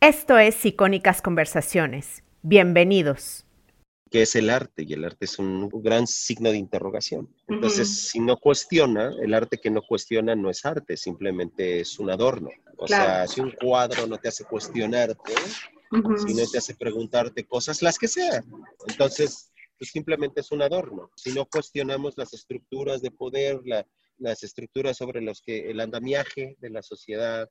Esto es Icónicas Conversaciones. Bienvenidos. ¿Qué es el arte? Y el arte es un gran signo de interrogación. Entonces, si no cuestiona, el arte que no cuestiona no es arte, simplemente es un adorno. O sea, si un cuadro no te hace cuestionarte, si no te hace preguntarte cosas, las que sean. Entonces, pues simplemente es un adorno. Si no cuestionamos las estructuras de poder, las estructuras sobre los que el andamiaje de la sociedad,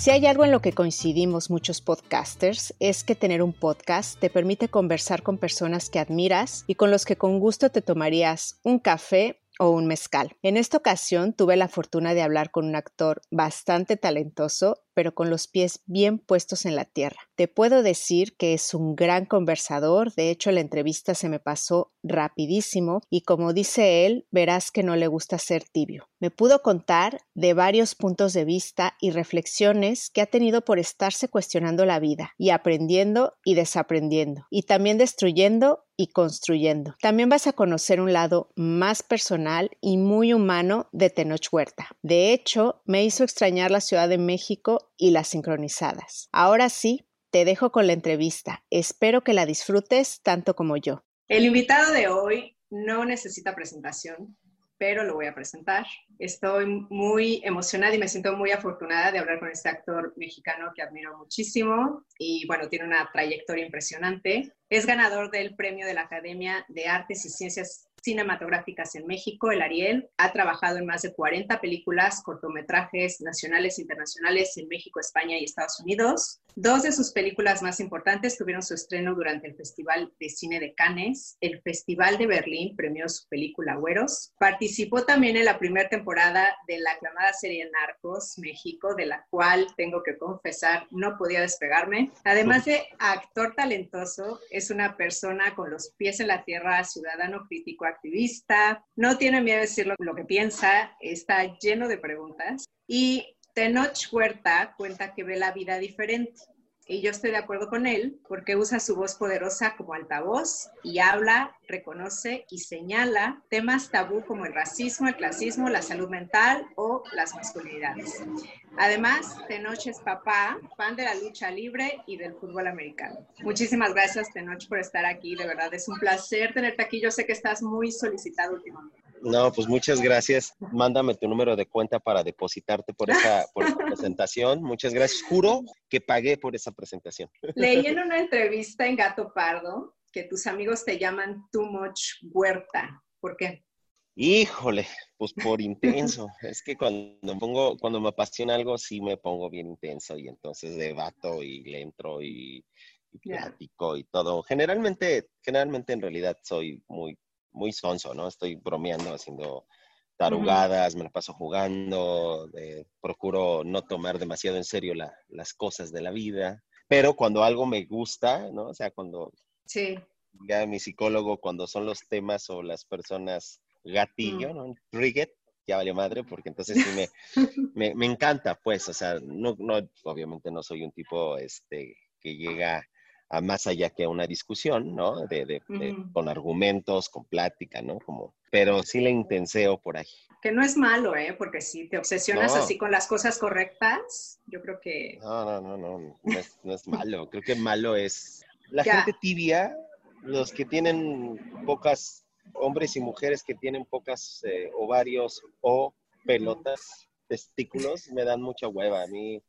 Si hay algo en lo que coincidimos muchos podcasters es que tener un podcast te permite conversar con personas que admiras y con los que con gusto te tomarías un café o un mezcal. En esta ocasión tuve la fortuna de hablar con un actor bastante talentoso pero con los pies bien puestos en la tierra. Te puedo decir que es un gran conversador, de hecho la entrevista se me pasó rapidísimo y como dice él, verás que no le gusta ser tibio. Me pudo contar de varios puntos de vista y reflexiones que ha tenido por estarse cuestionando la vida y aprendiendo y desaprendiendo y también destruyendo y construyendo. También vas a conocer un lado más personal y muy humano de Tenoch Huerta. De hecho, me hizo extrañar la Ciudad de México y las sincronizadas. Ahora sí, te dejo con la entrevista. Espero que la disfrutes tanto como yo. El invitado de hoy no necesita presentación, pero lo voy a presentar. Estoy muy emocionada y me siento muy afortunada de hablar con este actor mexicano que admiro muchísimo y bueno, tiene una trayectoria impresionante. Es ganador del Premio de la Academia de Artes y Ciencias cinematográficas en México, el Ariel. Ha trabajado en más de 40 películas, cortometrajes nacionales e internacionales en México, España y Estados Unidos. Dos de sus películas más importantes tuvieron su estreno durante el Festival de Cine de Cannes. El Festival de Berlín premió su película Güeros. Participó también en la primera temporada de la aclamada serie Narcos México, de la cual tengo que confesar no podía despegarme. Además de actor talentoso, es una persona con los pies en la tierra, ciudadano crítico, activista, no tiene miedo de decir lo, lo que piensa, está lleno de preguntas. Y Tenoch Huerta cuenta que ve la vida diferente. Y yo estoy de acuerdo con él porque usa su voz poderosa como altavoz y habla, reconoce y señala temas tabú como el racismo, el clasismo, la salud mental o las masculinidades. Además, Tenoch es papá, fan de la lucha libre y del fútbol americano. Muchísimas gracias, Tenoch, por estar aquí. De verdad, es un placer tenerte aquí. Yo sé que estás muy solicitado últimamente. No, pues muchas gracias. Mándame tu número de cuenta para depositarte por esa, presentación. Muchas gracias. Juro que pagué por esa presentación. Leí en una entrevista en Gato Pardo que tus amigos te llaman Too Much Huerta. ¿Por qué? Híjole, pues por intenso. es que cuando pongo, cuando me apasiona algo, sí me pongo bien intenso y entonces debato y le entro y, platico y todo. Generalmente, generalmente en realidad soy muy muy sonso, ¿no? Estoy bromeando, haciendo tarugadas, me la paso jugando, procuro no tomar demasiado en serio las cosas de la vida, pero cuando algo me gusta, ¿no? O sea, cuando... Sí. Ya mi psicólogo, cuando son los temas o las personas gatillo, mm. ¿no? Trigger, ya vale madre, porque entonces sí me, me, me, encanta, pues, o sea, no, no, obviamente no soy un tipo, este, que llega más allá que una discusión, ¿no? De, Con argumentos, con plática, ¿no? Como, pero sí le intenseo por ahí. Que no es malo, ¿eh? Porque si te obsesionas así con las cosas correctas, yo creo que... No, no, no, no, no es, malo. creo que malo es la gente tibia, los que tienen pocas, hombres y mujeres que tienen pocas eh, ovarios o pelotas, testículos, me dan mucha hueva. A mí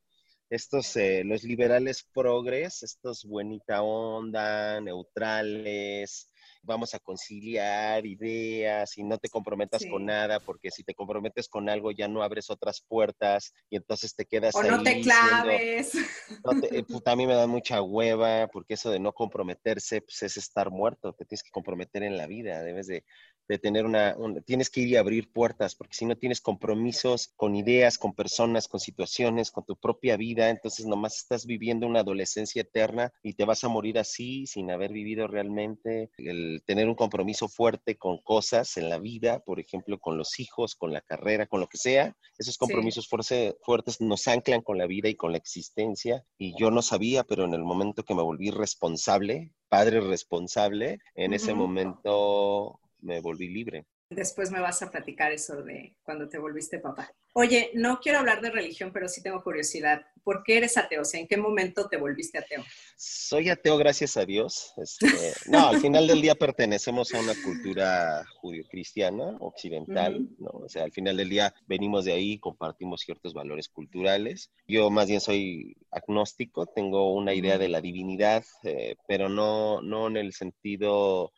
estos, eh, los liberales progres, estos buenita onda, neutrales, vamos a conciliar ideas y no te comprometas con nada, porque si te comprometes con algo ya no abres otras puertas y entonces te quedas o no te claves. Eh, a mí me da mucha hueva, porque eso de no comprometerse pues, es estar muerto, te tienes que comprometer en la vida, debes de de tener una, tienes que ir y abrir puertas, porque si no tienes compromisos con ideas, con personas, con situaciones, con tu propia vida, entonces nomás estás viviendo una adolescencia eterna y te vas a morir así sin haber vivido realmente. El tener un compromiso fuerte con cosas en la vida, por ejemplo, con los hijos, con la carrera, con lo que sea, esos compromisos fuertes nos anclan con la vida y con la existencia. Y yo no sabía, pero en el momento que me volví responsable, padre responsable, en ese momento me volví libre. Después me vas a platicar eso de cuando te volviste papá. Oye, no quiero hablar de religión, pero sí tengo curiosidad. ¿Por qué eres ateo? O sea, ¿en qué momento te volviste ateo? Soy ateo gracias a Dios. Este, no, al final del día pertenecemos a una cultura judio-cristiana, occidental, ¿no? O sea, al final del día venimos de ahí, compartimos ciertos valores culturales. Yo más bien soy agnóstico, tengo una idea de la divinidad, eh, pero no, no en el sentido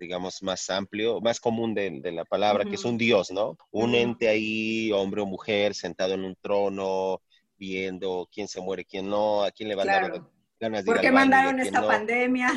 digamos, más amplio, más común de, la palabra, que es un Dios, ¿no? Un ente ahí, hombre o mujer, sentado en un trono, viendo quién se muere, quién no, a quién le va a dar ganas de ¿Por qué mandaron esta pandemia?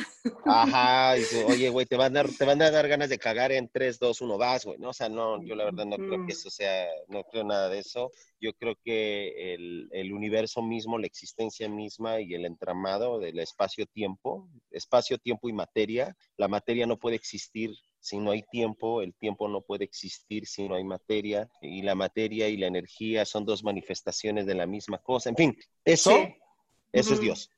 Ajá, dice, oye, güey, te van, a dar, te van a dar ganas de cagar en 3, 2, 1, vas, güey, ¿no? O sea, no, yo la verdad no creo que eso sea, no creo nada de eso. Yo creo que el, el universo mismo, la existencia misma y el entramado del espacio-tiempo, espacio, tiempo y materia, la materia no puede existir si no hay tiempo, el tiempo no puede existir si no hay materia, y la materia y la energía son dos manifestaciones de la misma cosa. En fin, eso, eso es Dios.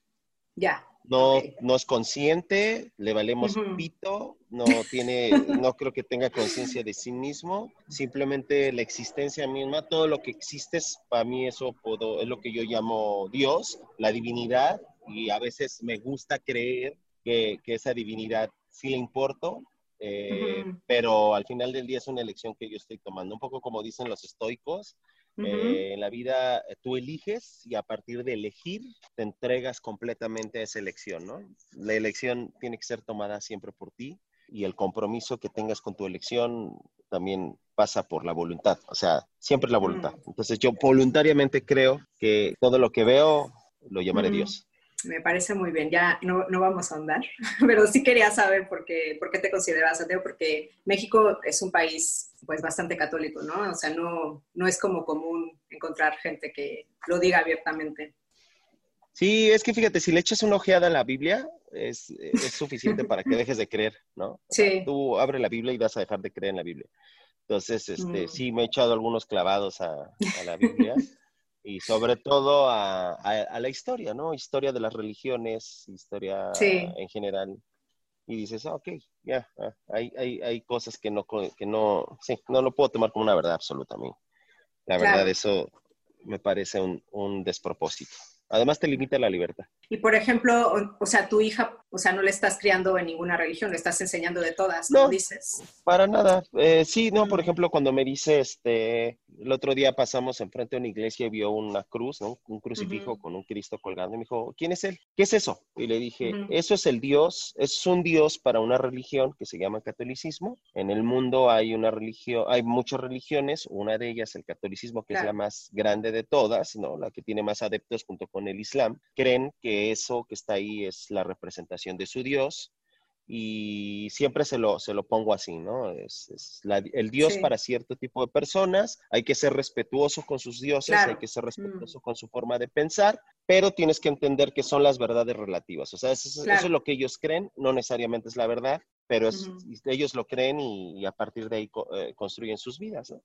Ya. No, no es consciente, le valemos pito, no tiene, no creo que tenga conciencia de sí mismo, simplemente la existencia misma, todo lo que existe, para mí eso puedo, es lo que yo llamo Dios, la divinidad, y a veces me gusta creer que, que esa divinidad sí le importo, eh, pero al final del día es una elección que yo estoy tomando, un poco como dicen los estoicos, eh, en la vida eh, tú eliges y a partir de elegir te entregas completamente a esa elección, ¿no? La elección tiene que ser tomada siempre por ti y el compromiso que tengas con tu elección también pasa por la voluntad, o sea, siempre la voluntad. Entonces yo voluntariamente creo que todo lo que veo lo llamaré Dios. Me parece muy bien, ya no, no, vamos a andar, pero sí quería saber por qué, por qué te consideras ateo, porque México es un país pues bastante católico, ¿no? O sea, no, no es como común encontrar gente que lo diga abiertamente. Sí, es que fíjate, si le echas una ojeada a la Biblia, es, es suficiente para que dejes de creer, ¿no? Sí. tú abre la Biblia y vas a dejar de creer en la Biblia. Entonces, este, mm. sí, me he echado algunos clavados a, a la Biblia. y sobre todo a, a, la historia, ¿no? Historia de las religiones, historia en general. Y dices, ah, ok, ya, ah, hay, hay, hay, cosas que no, que no, sí, no lo puedo tomar como una verdad absoluta a mí. La verdad, eso me parece un, un despropósito. Además, te limita la libertad. Y por ejemplo, o, sea, tu hija, o sea, no le estás criando en ninguna religión, le estás enseñando de todas, no, dices? Para nada. Eh, sí, no, por ejemplo, cuando me dice, este, el otro día pasamos enfrente de una iglesia y vio una cruz, ¿no? Un crucifijo con un Cristo colgando y me dijo, ¿quién es él? ¿Qué es eso? Y le dije, eso es el Dios, es un Dios para una religión que se llama catolicismo. En el mundo hay una religión, hay muchas religiones, una de ellas el catolicismo, que es la más grande de todas, ¿no? La que tiene más adeptos junto con el Islam. Creen que eso que está ahí es la representación de su Dios y siempre se lo, se lo pongo así, ¿no? Es, el Dios para cierto tipo de personas, hay que ser respetuoso con sus dioses, hay que ser mm. respetuoso con su forma de pensar, pero tienes que entender que son las verdades relativas, o sea, eso, es lo que ellos creen, no necesariamente es la verdad, pero ellos lo creen y, a partir de ahí eh, construyen sus vidas, ¿no?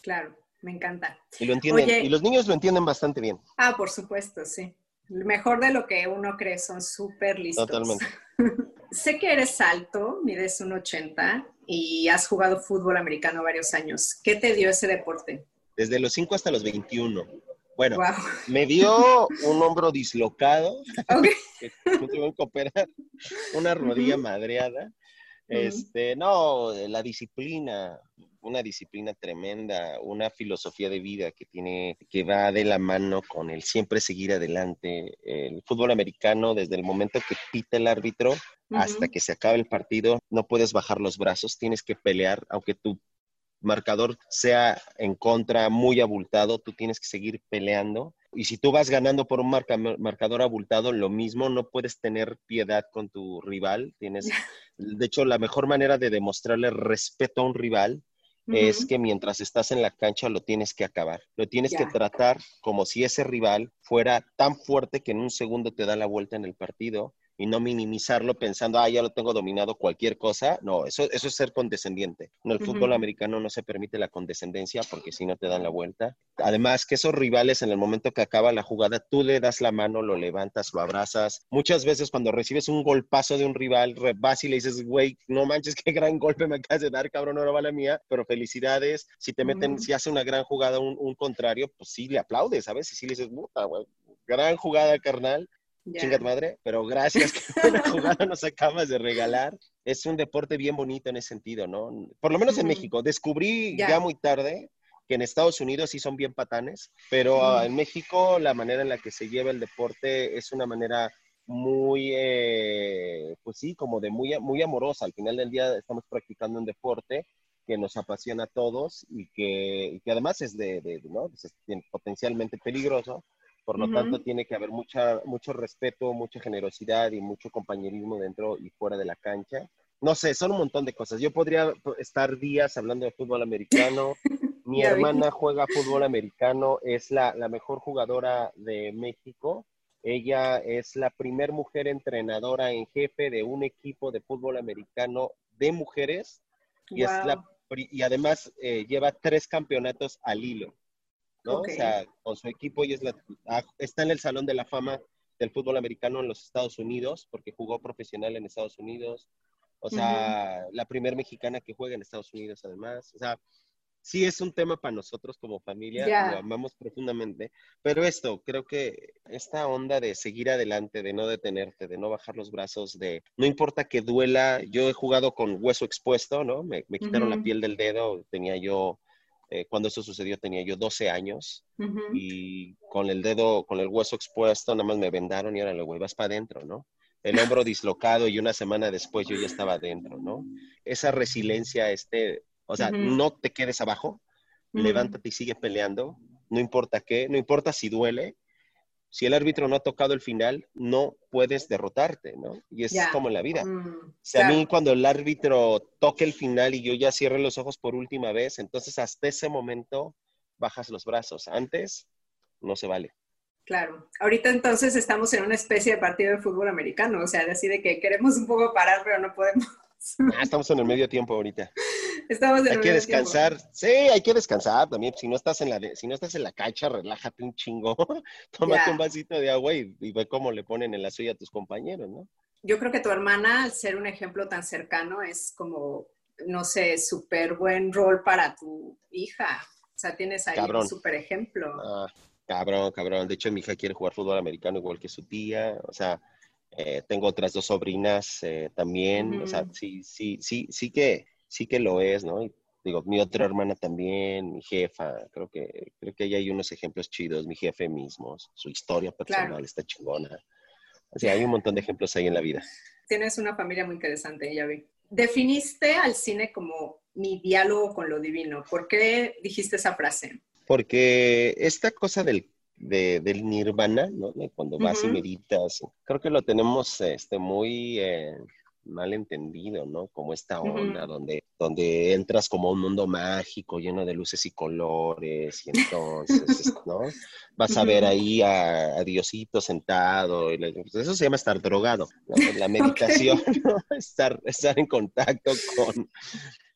Claro, me encanta. Y lo entienden, y los niños lo entienden bastante bien. Ah, por supuesto, sí mejor de lo que uno cree, son súper listos. Totalmente. sé que eres alto, mides un 80 y has jugado fútbol americano varios años. ¿Qué te dio ese deporte? Desde los 5 hasta los 21. Bueno, me dio un hombro dislocado, okay. que tuve que operar, una rodilla madreada. Este, no, la disciplina, una disciplina tremenda, una filosofía de vida que tiene, que va de la mano con el siempre seguir adelante. El fútbol americano, desde el momento que pita el árbitro hasta que se acabe el partido, no puedes bajar los brazos, tienes que pelear, aunque tu marcador sea en contra muy abultado, tú tienes que seguir peleando Y si tú vas ganando por un marcador abultado, lo mismo, no puedes tener piedad con tu rival. Tienes, de hecho, la mejor manera de demostrarle respeto a un rival es que mientras estás en la cancha lo tienes que acabar. Lo tienes que tratar como si ese rival fuera tan fuerte que en un segundo te da la vuelta en el partido y no minimizarlo pensando, ah, ya lo tengo dominado cualquier cosa. No, eso, eso es ser condescendiente. En el fútbol americano no se permite la condescendencia porque si no te dan la vuelta. Además, que esos rivales en el momento que acaba la jugada, tú le das la mano, lo levantas, lo abrazas. Muchas veces cuando recibes un golpazo de un rival, vas y le dices, güey, no manches, qué gran golpe me acabas de dar, cabrón, no va la mía, pero felicidades. Si te meten, si hace una gran jugada un, contrario, pues sí le aplaudes, ¿sabes? Y sí le dices, puta, güey, gran jugada, carnal. Chinga tu madre, pero gracias, que una jugada nos acabas de regalar. Es un deporte bien bonito en ese sentido, ¿no? Por lo menos en México. Descubrí ya. muy tarde que en Estados Unidos sí son bien patanes, pero ah, en México la manera en la que se lleva el deporte es una manera muy, eh, pues sí, como de muy, muy amorosa. Al final del día estamos practicando un deporte que nos apasiona a todos y que, que además es de, de ¿no? es potencialmente peligroso, por lo tanto, tiene que haber mucha, mucho respeto, mucha generosidad y mucho compañerismo dentro y fuera de la cancha. No sé, son un montón de cosas. Yo podría estar días hablando de fútbol americano. Mi hermana juega fútbol americano, es la, la mejor jugadora de México. Ella es la primer mujer entrenadora en jefe de un equipo de fútbol americano de mujeres y, es la, y además eh, lleva tres campeonatos al hilo. ¿No? O sea, con su equipo y es la, ah, está en el Salón de la Fama del fútbol americano en los Estados Unidos, porque jugó profesional en Estados Unidos. O sea, la primer mexicana que juega en Estados Unidos además. O sea, sí es un tema para nosotros como familia, lo amamos profundamente, pero esto, creo que esta onda de seguir adelante, de no detenerte, de no bajar los brazos, de no importa que duela, yo he jugado con hueso expuesto, ¿no? Me, quitaron la piel del dedo, tenía yo eh, cuando eso sucedió tenía yo 12 años y con el dedo, con el hueso expuesto, nada más me vendaron y ahora le vas para adentro, ¿no? El hombro dislocado y una semana después yo ya estaba adentro, ¿no? Esa resiliencia, este, o sea, no te quedes abajo, levántate y sigue peleando, no importa qué, no importa si duele, si el árbitro no ha tocado el final, no puedes derrotarte, ¿no? Y es como en la vida. Mm, si a mí cuando el árbitro toque el final y yo ya cierre los ojos por última vez, entonces hasta ese momento bajas los brazos. Antes, no se vale. Claro. Ahorita entonces estamos en una especie de partido de fútbol americano, o sea, así de que queremos un poco parar, pero no podemos. Ah, estamos en el medio tiempo ahorita. Estamos en hay que descansar. Sí, hay que descansar también. Si no estás en la, si no estás en la cancha, relájate un chingo. Tómate un vasito de agua y, ve cómo le ponen en la suya a tus compañeros, ¿no? Yo creo que tu hermana, al ser un ejemplo tan cercano, es como, no sé, súper buen rol para tu hija. O sea, tienes ahí un súper ejemplo. Ah, cabrón, cabrón. De hecho, mi hija quiere jugar fútbol americano igual que su tía. O sea, eh, tengo otras dos sobrinas eh, también. O sea, sí, sí, sí, sí que sí que lo es, ¿no? Y digo, mi otra hermana también, mi jefa, creo que, creo que ahí hay unos ejemplos chidos, mi jefe mismo, su historia personal está chingona. O sea, hay un montón de ejemplos ahí en la vida. Tienes una familia muy interesante, ya vi. Definiste al cine como mi diálogo con lo divino. ¿Por qué dijiste esa frase? Porque esta cosa del, del nirvana, ¿no? Cuando vas y meditas, creo que lo tenemos este, muy... Eh, mal entendido, ¿no? Como esta onda donde, donde entras como a un mundo mágico lleno de luces y colores y entonces, ¿no? Vas a ver ahí a, Diosito sentado, y pues, eso se llama estar drogado, La meditación, estar, estar en contacto con,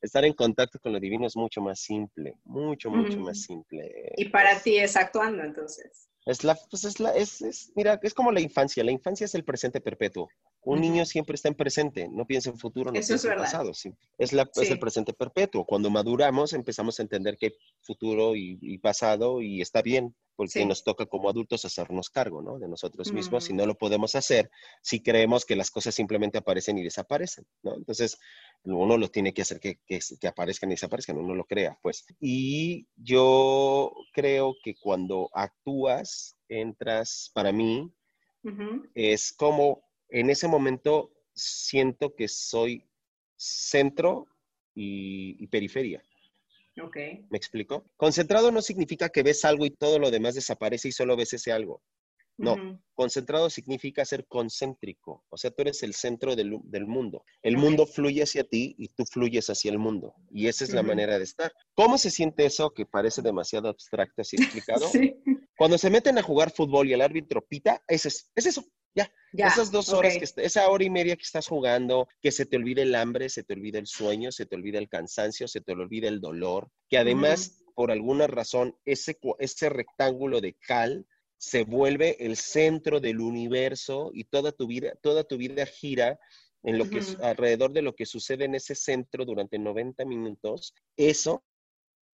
estar en contacto con lo divino es mucho más simple, mucho, mucho más simple. Y para ti es actuando entonces. Es la, pues es la, es, es, mira, es como la infancia. La infancia es el presente perpetuo. Un niño siempre está en presente, no piensa en futuro, no piensa en pasado. Sí. Es, la, es el presente perpetuo. Cuando maduramos empezamos a entender que hay futuro y, pasado y está bien, porque nos toca como adultos hacernos cargo ¿no? de nosotros mismos y no mm. lo podemos hacer si creemos que las cosas simplemente aparecen y desaparecen. ¿no? Entonces, uno lo tiene que hacer que, que, que aparezcan y desaparezcan, uno lo crea. pues. Y yo creo que cuando actúas, entras, para mí, es como en ese momento siento que soy centro y, periferia. Okay. ¿Me explico? Concentrado no significa que ves algo y todo lo demás desaparece y solo ves ese algo. No, concentrado significa ser concéntrico, o sea, tú eres el centro del, mundo. El mundo fluye hacia ti y tú fluyes hacia el mundo. Y esa es la manera de estar. ¿Cómo se siente eso que parece demasiado abstracto así explicado? sí. Cuando se meten a jugar fútbol y el árbitro pita, es, es eso, ya. Esas dos horas, que, esa hora y media que estás jugando, que se te olvide el hambre, se te olvide el sueño, se te olvide el cansancio, se te olvide el dolor, que además, por alguna razón, ese, ese rectángulo de cal se vuelve el centro del universo y toda tu vida, toda tu vida gira en lo que alrededor de lo que sucede en ese centro durante 90 minutos, eso,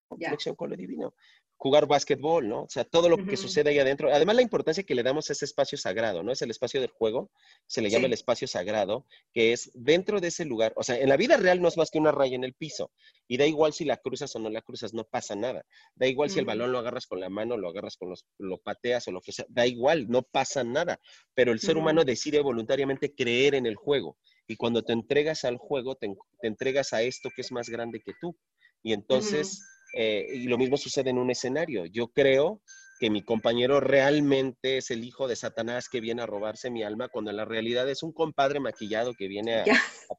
conexión con lo divino jugar básquetbol, ¿no? O sea, todo lo que sucede ahí adentro. Además, la importancia que le damos a ese espacio sagrado, ¿no? Es el espacio del juego, se le llama el espacio sagrado, que es dentro de ese lugar. O sea, en la vida real no es más que una raya en el piso. Y da igual si la cruzas o no la cruzas, no pasa nada. Da igual si el balón lo agarras con la mano, lo agarras con los, lo pateas o lo que sea. Da igual, no pasa nada. Pero el ser humano decide voluntariamente creer en el juego. Y cuando te entregas al juego, te, entregas a esto que es más grande que tú. Y entonces eh, y lo mismo sucede en un escenario. Yo creo que mi compañero realmente es el hijo de Satanás que viene a robarse mi alma, cuando en la realidad es un compadre maquillado que viene a,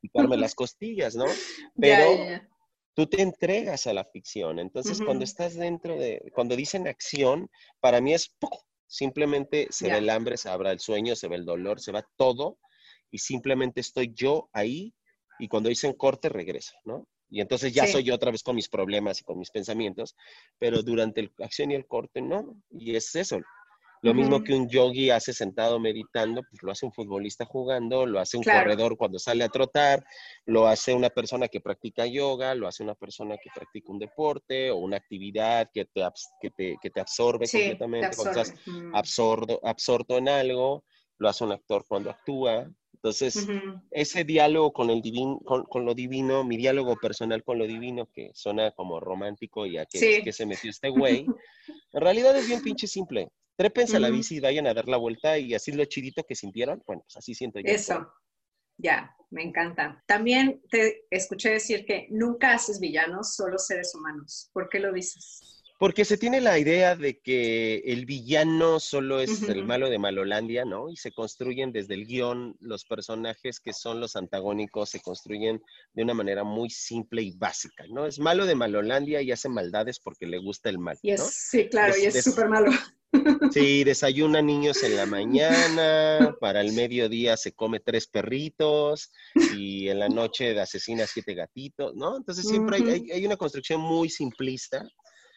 picarme las costillas, ¿no? Pero tú te entregas a la ficción. Entonces, cuando estás dentro de, cuando dicen acción, para mí es simplemente se ve el hambre, se abra el sueño, se ve el dolor, se va todo, y simplemente estoy yo ahí, y cuando dicen corte, regreso, ¿no? Y entonces ya soy yo otra vez con mis problemas y con mis pensamientos, pero durante la acción y el corte no. Y es eso. Lo mismo que un yogi hace sentado meditando, pues lo hace un futbolista jugando, lo hace un corredor cuando sale a trotar, lo hace una persona que practica yoga, lo hace una persona que practica un deporte o una actividad que te, que te, que te absorbe completamente, cuando estás absorto en algo, lo hace un actor cuando actúa. Entonces, ese diálogo con, el divino, con, lo divino, mi diálogo personal con lo divino, que suena como romántico y a que, que se metió este güey, en realidad es bien pinche simple. Trépense a la bici y vayan a dar la vuelta y así lo chidito que sintieron, bueno, pues así siento yo. Eso, ya, me encanta. También te escuché decir que nunca haces villanos, solo seres humanos. ¿Por qué lo dices? Porque se tiene la idea de que el villano solo es el malo de Malolandia, ¿no? Y se construyen desde el guion los personajes que son los antagónicos, se construyen de una manera muy simple y básica, ¿no? Es malo de Malolandia y hace maldades porque le gusta el mal. ¿no? sí, claro, y es súper malo. Sí, desayuna niños en la mañana, para el mediodía se come tres perritos y en la noche asesina siete gatitos, ¿no? Entonces siempre hay, hay una construcción muy simplista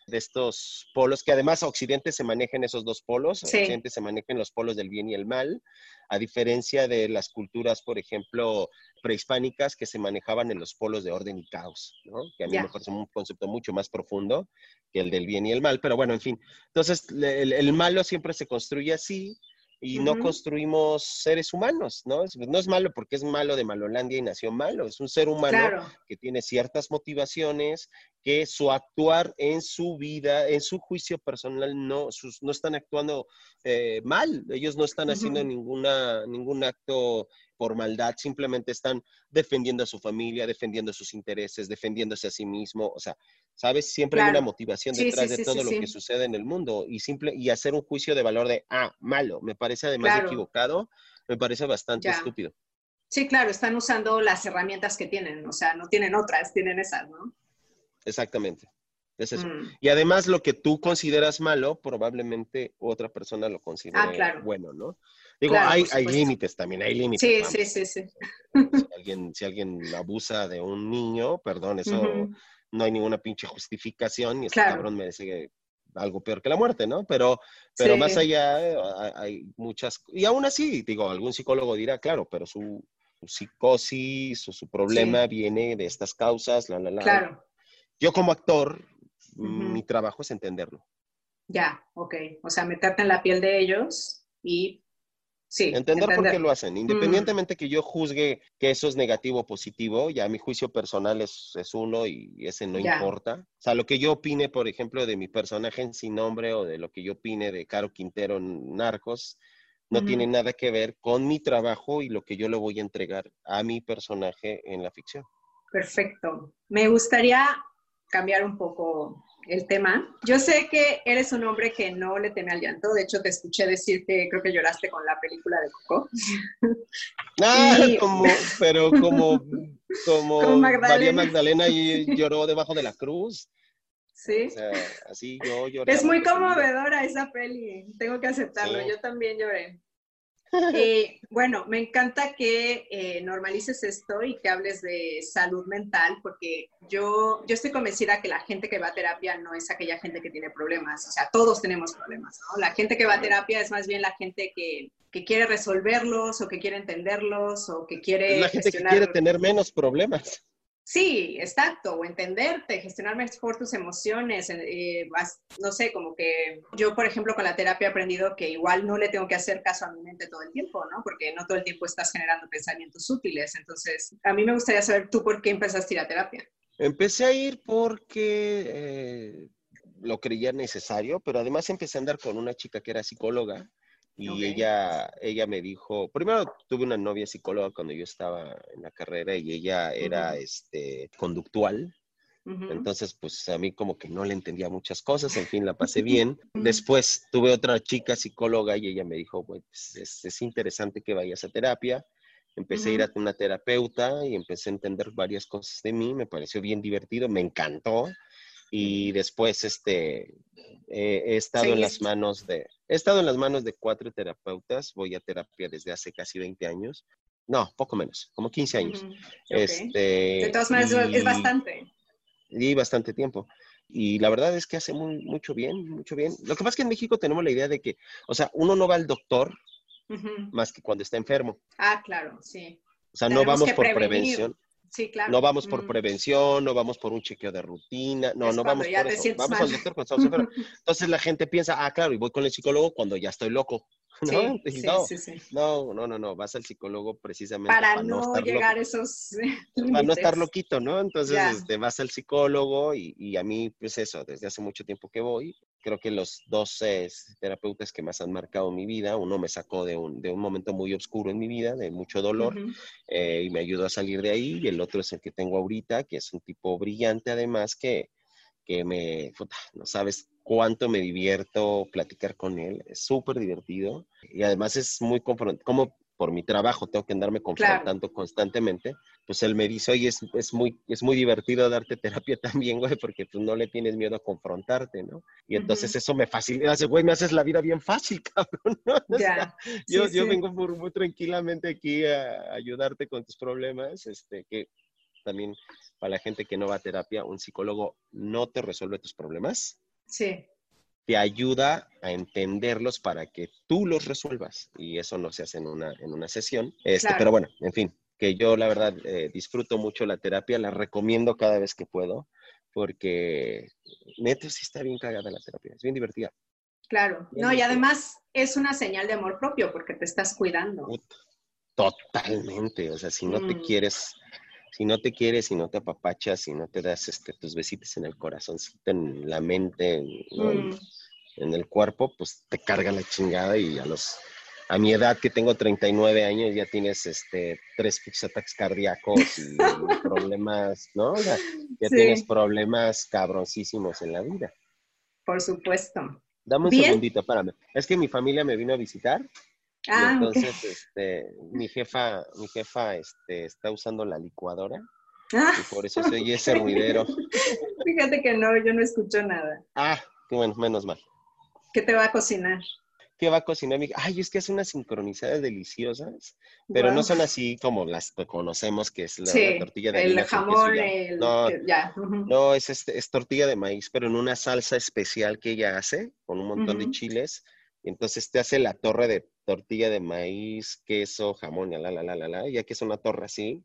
de estos polos, que además a Occidente se manejan esos dos polos, Occidente se manejan los polos del bien y el mal, a diferencia de las culturas, por ejemplo, prehispánicas que se manejaban en los polos de orden y caos, ¿no? que a mí me parece un concepto mucho más profundo que el del bien y el mal, pero bueno, en fin, entonces el malo siempre se construye así, y no construimos seres humanos, ¿no? No es malo porque es malo de Malolandia y nació malo, es un ser humano que tiene ciertas motivaciones, que su actuar en su vida, en su juicio personal, no, sus, no están actuando eh, mal, ellos no están haciendo ninguna, ningún acto por maldad, simplemente están defendiendo a su familia, defendiendo sus intereses, defendiéndose a sí mismo, o sea, ¿sabes? Siempre hay una motivación detrás de todo lo que sucede en el mundo y simple y hacer un juicio de valor de, ah, malo, me parece además equivocado, me parece bastante estúpido. Sí, claro, están usando las herramientas que tienen, o sea, no tienen otras, tienen esas, ¿no? Exactamente. Es eso. Mm. Y además lo que tú consideras malo, probablemente otra persona lo considere ah, bueno, ¿no? Digo, hay, hay límites también, hay límites. Sí, sí, sí, sí. Si alguien, si alguien abusa de un niño, perdón, eso no hay ninguna pinche justificación y este cabrón merece algo peor que la muerte, ¿no? Pero, pero más allá eh, hay muchas... Y aún así, digo, algún psicólogo dirá, claro, pero su, psicosis o su problema viene de estas causas, la, la, la. Claro. Yo como actor, mi trabajo es entenderlo. Ya, ok. O sea, meterte en la piel de ellos y Sí, entender, por qué lo hacen. Independientemente que yo juzgue que eso es negativo o positivo, ya mi juicio personal es, es uno y ese no importa. O sea, lo que yo opine, por ejemplo, de mi personaje en Sin Nombre o de lo que yo opine de Caro Quintero en Narcos, no tiene nada que ver con mi trabajo y lo que yo le voy a entregar a mi personaje en la ficción. Perfecto. Me gustaría cambiar un poco el tema. Yo sé que eres un hombre que no le teme al llanto. De hecho, te escuché decir que creo que lloraste con la película de Coco. Ah, como, pero como, como, María Magdalena y lloró debajo de la cruz. Sí. O sea, así yo lloré. Es muy conmovedora esa peli, tengo que aceptarlo. Yo también lloré. Eh, bueno, me encanta que eh, normalices esto y que hables de salud mental, porque yo, yo estoy convencida que la gente que va a terapia no es aquella gente que tiene problemas, o sea, todos tenemos problemas, ¿no? La gente que va a terapia es más bien la gente que, que quiere resolverlos o que quiere entenderlos o que quiere... Es la gente que quiere tener menos problemas. Sí, exacto, o entenderte, gestionar mejor tus emociones, eh, no sé, como que yo, por ejemplo, con la terapia he aprendido que igual no le tengo que hacer caso a mi mente todo el tiempo, ¿no? Porque no todo el tiempo estás generando pensamientos útiles. Entonces, a mí me gustaría saber tú por qué empezaste a ir a terapia. Empecé a ir porque eh, lo creía necesario, pero además empecé a andar con una chica que era psicóloga y ella, ella me dijo, primero tuve una novia psicóloga cuando yo estaba en la carrera y ella era este, conductual. Entonces, pues a mí como que no le entendía muchas cosas, en fin, la pasé bien. Después tuve otra chica psicóloga y ella me dijo, pues es, es interesante que vayas a terapia. Empecé a ir a una terapeuta y empecé a entender varias cosas de mí, me pareció bien divertido, me encantó. Y después, este, he estado en las manos de, he estado en las manos de cuatro terapeutas, voy a terapia desde hace casi 20 años, no, poco menos, como 15 años. este, de todas maneras, es bastante. Y bastante tiempo. Y la verdad es que hace muy, mucho bien, mucho bien. Lo que pasa es que en México tenemos la idea de que, o sea, uno no va al doctor más que cuando está enfermo. Ah, claro, sí. O sea, no vamos por prevención. Sí, claro. No vamos por prevención, no vamos por un chequeo de rutina, no, no vamos por eso. Vamos al doctor cuando estamos enfermos. Entonces la gente piensa, ah, claro, y voy con el psicólogo cuando ya estoy loco. ¿no? Sí, no, sí, sí, no, no, no, no, vas al psicólogo precisamente para, para no, llegar a esos para no estar loquito, ¿no? Entonces te este, vas al psicólogo y, y, a mí, pues eso, desde hace mucho tiempo que voy, creo que los dos terapeutas que más han marcado mi vida, uno me sacó de un, de un momento muy oscuro en mi vida, de mucho dolor, eh, y me ayudó a salir de ahí, y el otro es el que tengo ahorita, que es un tipo brillante además, que, que me, no sabes cuánto me divierto platicar con él, es súper divertido, y además es muy confrontante, como por mi trabajo tengo que andarme confrontando constantemente, pues él me dice, oye, es, es, muy, es muy divertido darte terapia también, güey, porque tú no le tienes miedo a confrontarte, ¿no? Y entonces eso me facilita, güey, me haces la vida bien fácil, cabrón, ¿no? yo, yo vengo muy, tranquilamente aquí a ayudarte con tus problemas, este, que también para la gente que no va a terapia, un psicólogo no te resuelve tus problemas. Sí te ayuda a entenderlos para que tú los resuelvas. Y eso no se hace en una, en una sesión. Este, Pero bueno, en fin, que yo la verdad eh, disfruto mucho la terapia, la recomiendo cada vez que puedo, porque neto sí está bien cagada la terapia, es bien divertida. Claro, no, y además es una señal de amor propio porque te estás cuidando. Totalmente, o sea, si no te mm. quieres, si no te quieres, si no te apapachas, si no te das este, tus besitos en el corazoncito, en la mente, en, mm. en, el cuerpo, pues te carga la chingada y a los a mi edad que tengo 39 años ya tienes este tres ataques cardíacos y problemas, ¿no? Ya, tienes problemas cabroncísimos en la vida. Por supuesto. Dame un segundito, espérame. Es que mi familia me vino a visitar. Ah, entonces, este, mi jefa, mi jefa, este, está usando la licuadora. Ah. Y por eso se oye ese ruidero. Fíjate que no, yo no escucho nada. Ah, bueno, menos mal. ¿Qué te va a cocinar? que va a cocinar. Ay, es que hace unas sincronizadas deliciosas, pero no son así como las que conocemos, que es la, tortilla de el jamón, el, no, ya. no es, este, es tortilla de maíz, pero en una salsa especial que ella hace, con un montón de chiles. Y entonces te hace la torre de tortilla de maíz, queso, jamón, la, la, la, la, la, ya que es una torre así,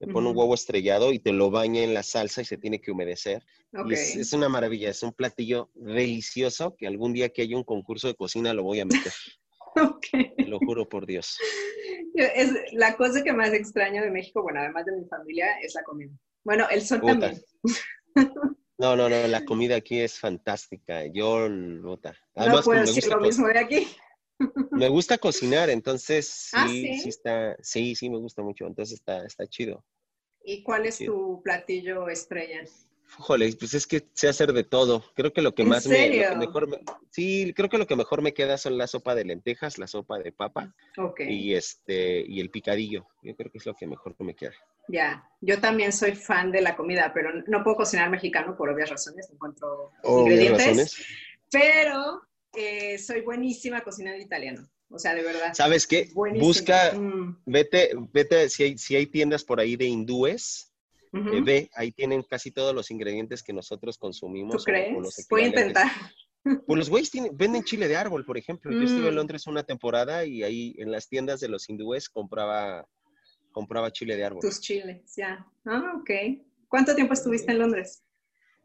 le pone un huevo estrellado y te lo baña en la salsa y se tiene que humedecer. Y es, una maravilla, es un platillo delicioso que algún día que haya un concurso de cocina lo voy a meter. Te lo juro por Dios. Es, la cosa que más extraño de México, bueno, además de mi familia, es la comida. Bueno, el sol también. No, no, no, la comida aquí es fantástica. Yo, puta. no puedo decir lo mismo de aquí. Me gusta cocinar, entonces ah, sí, sí, está, sí, sí me gusta mucho, entonces está, está chido. ¿Y cuál es tu platillo estrella? Jole, pues es que sé hacer de todo. Creo que lo que más me, mejor me, sí, creo que lo que mejor me queda son la sopa de lentejas, la sopa de papa y este y el picadillo. Yo creo que es lo que mejor me queda. Ya, yo también soy fan de la comida, pero no puedo cocinar mexicano por obvias razones, encuentro ingredientes. Pero eh, soy buenísima cocinando italiano. O sea, de verdad. ¿Sabes qué? Busca, mm. vete, vete, si hay, si hay tiendas por ahí de hindúes, eh, ve, ahí tienen casi todos los ingredientes que nosotros consumimos. ¿Tú crees? Voy a intentar. Pues los güeyes venden chile de árbol, por ejemplo. Yo estuve en mm. Londres una temporada y ahí en las tiendas de los hindúes compraba, compraba chile de árbol. Tus chiles, ya. Ah, ok. ¿Cuánto tiempo estuviste en Londres?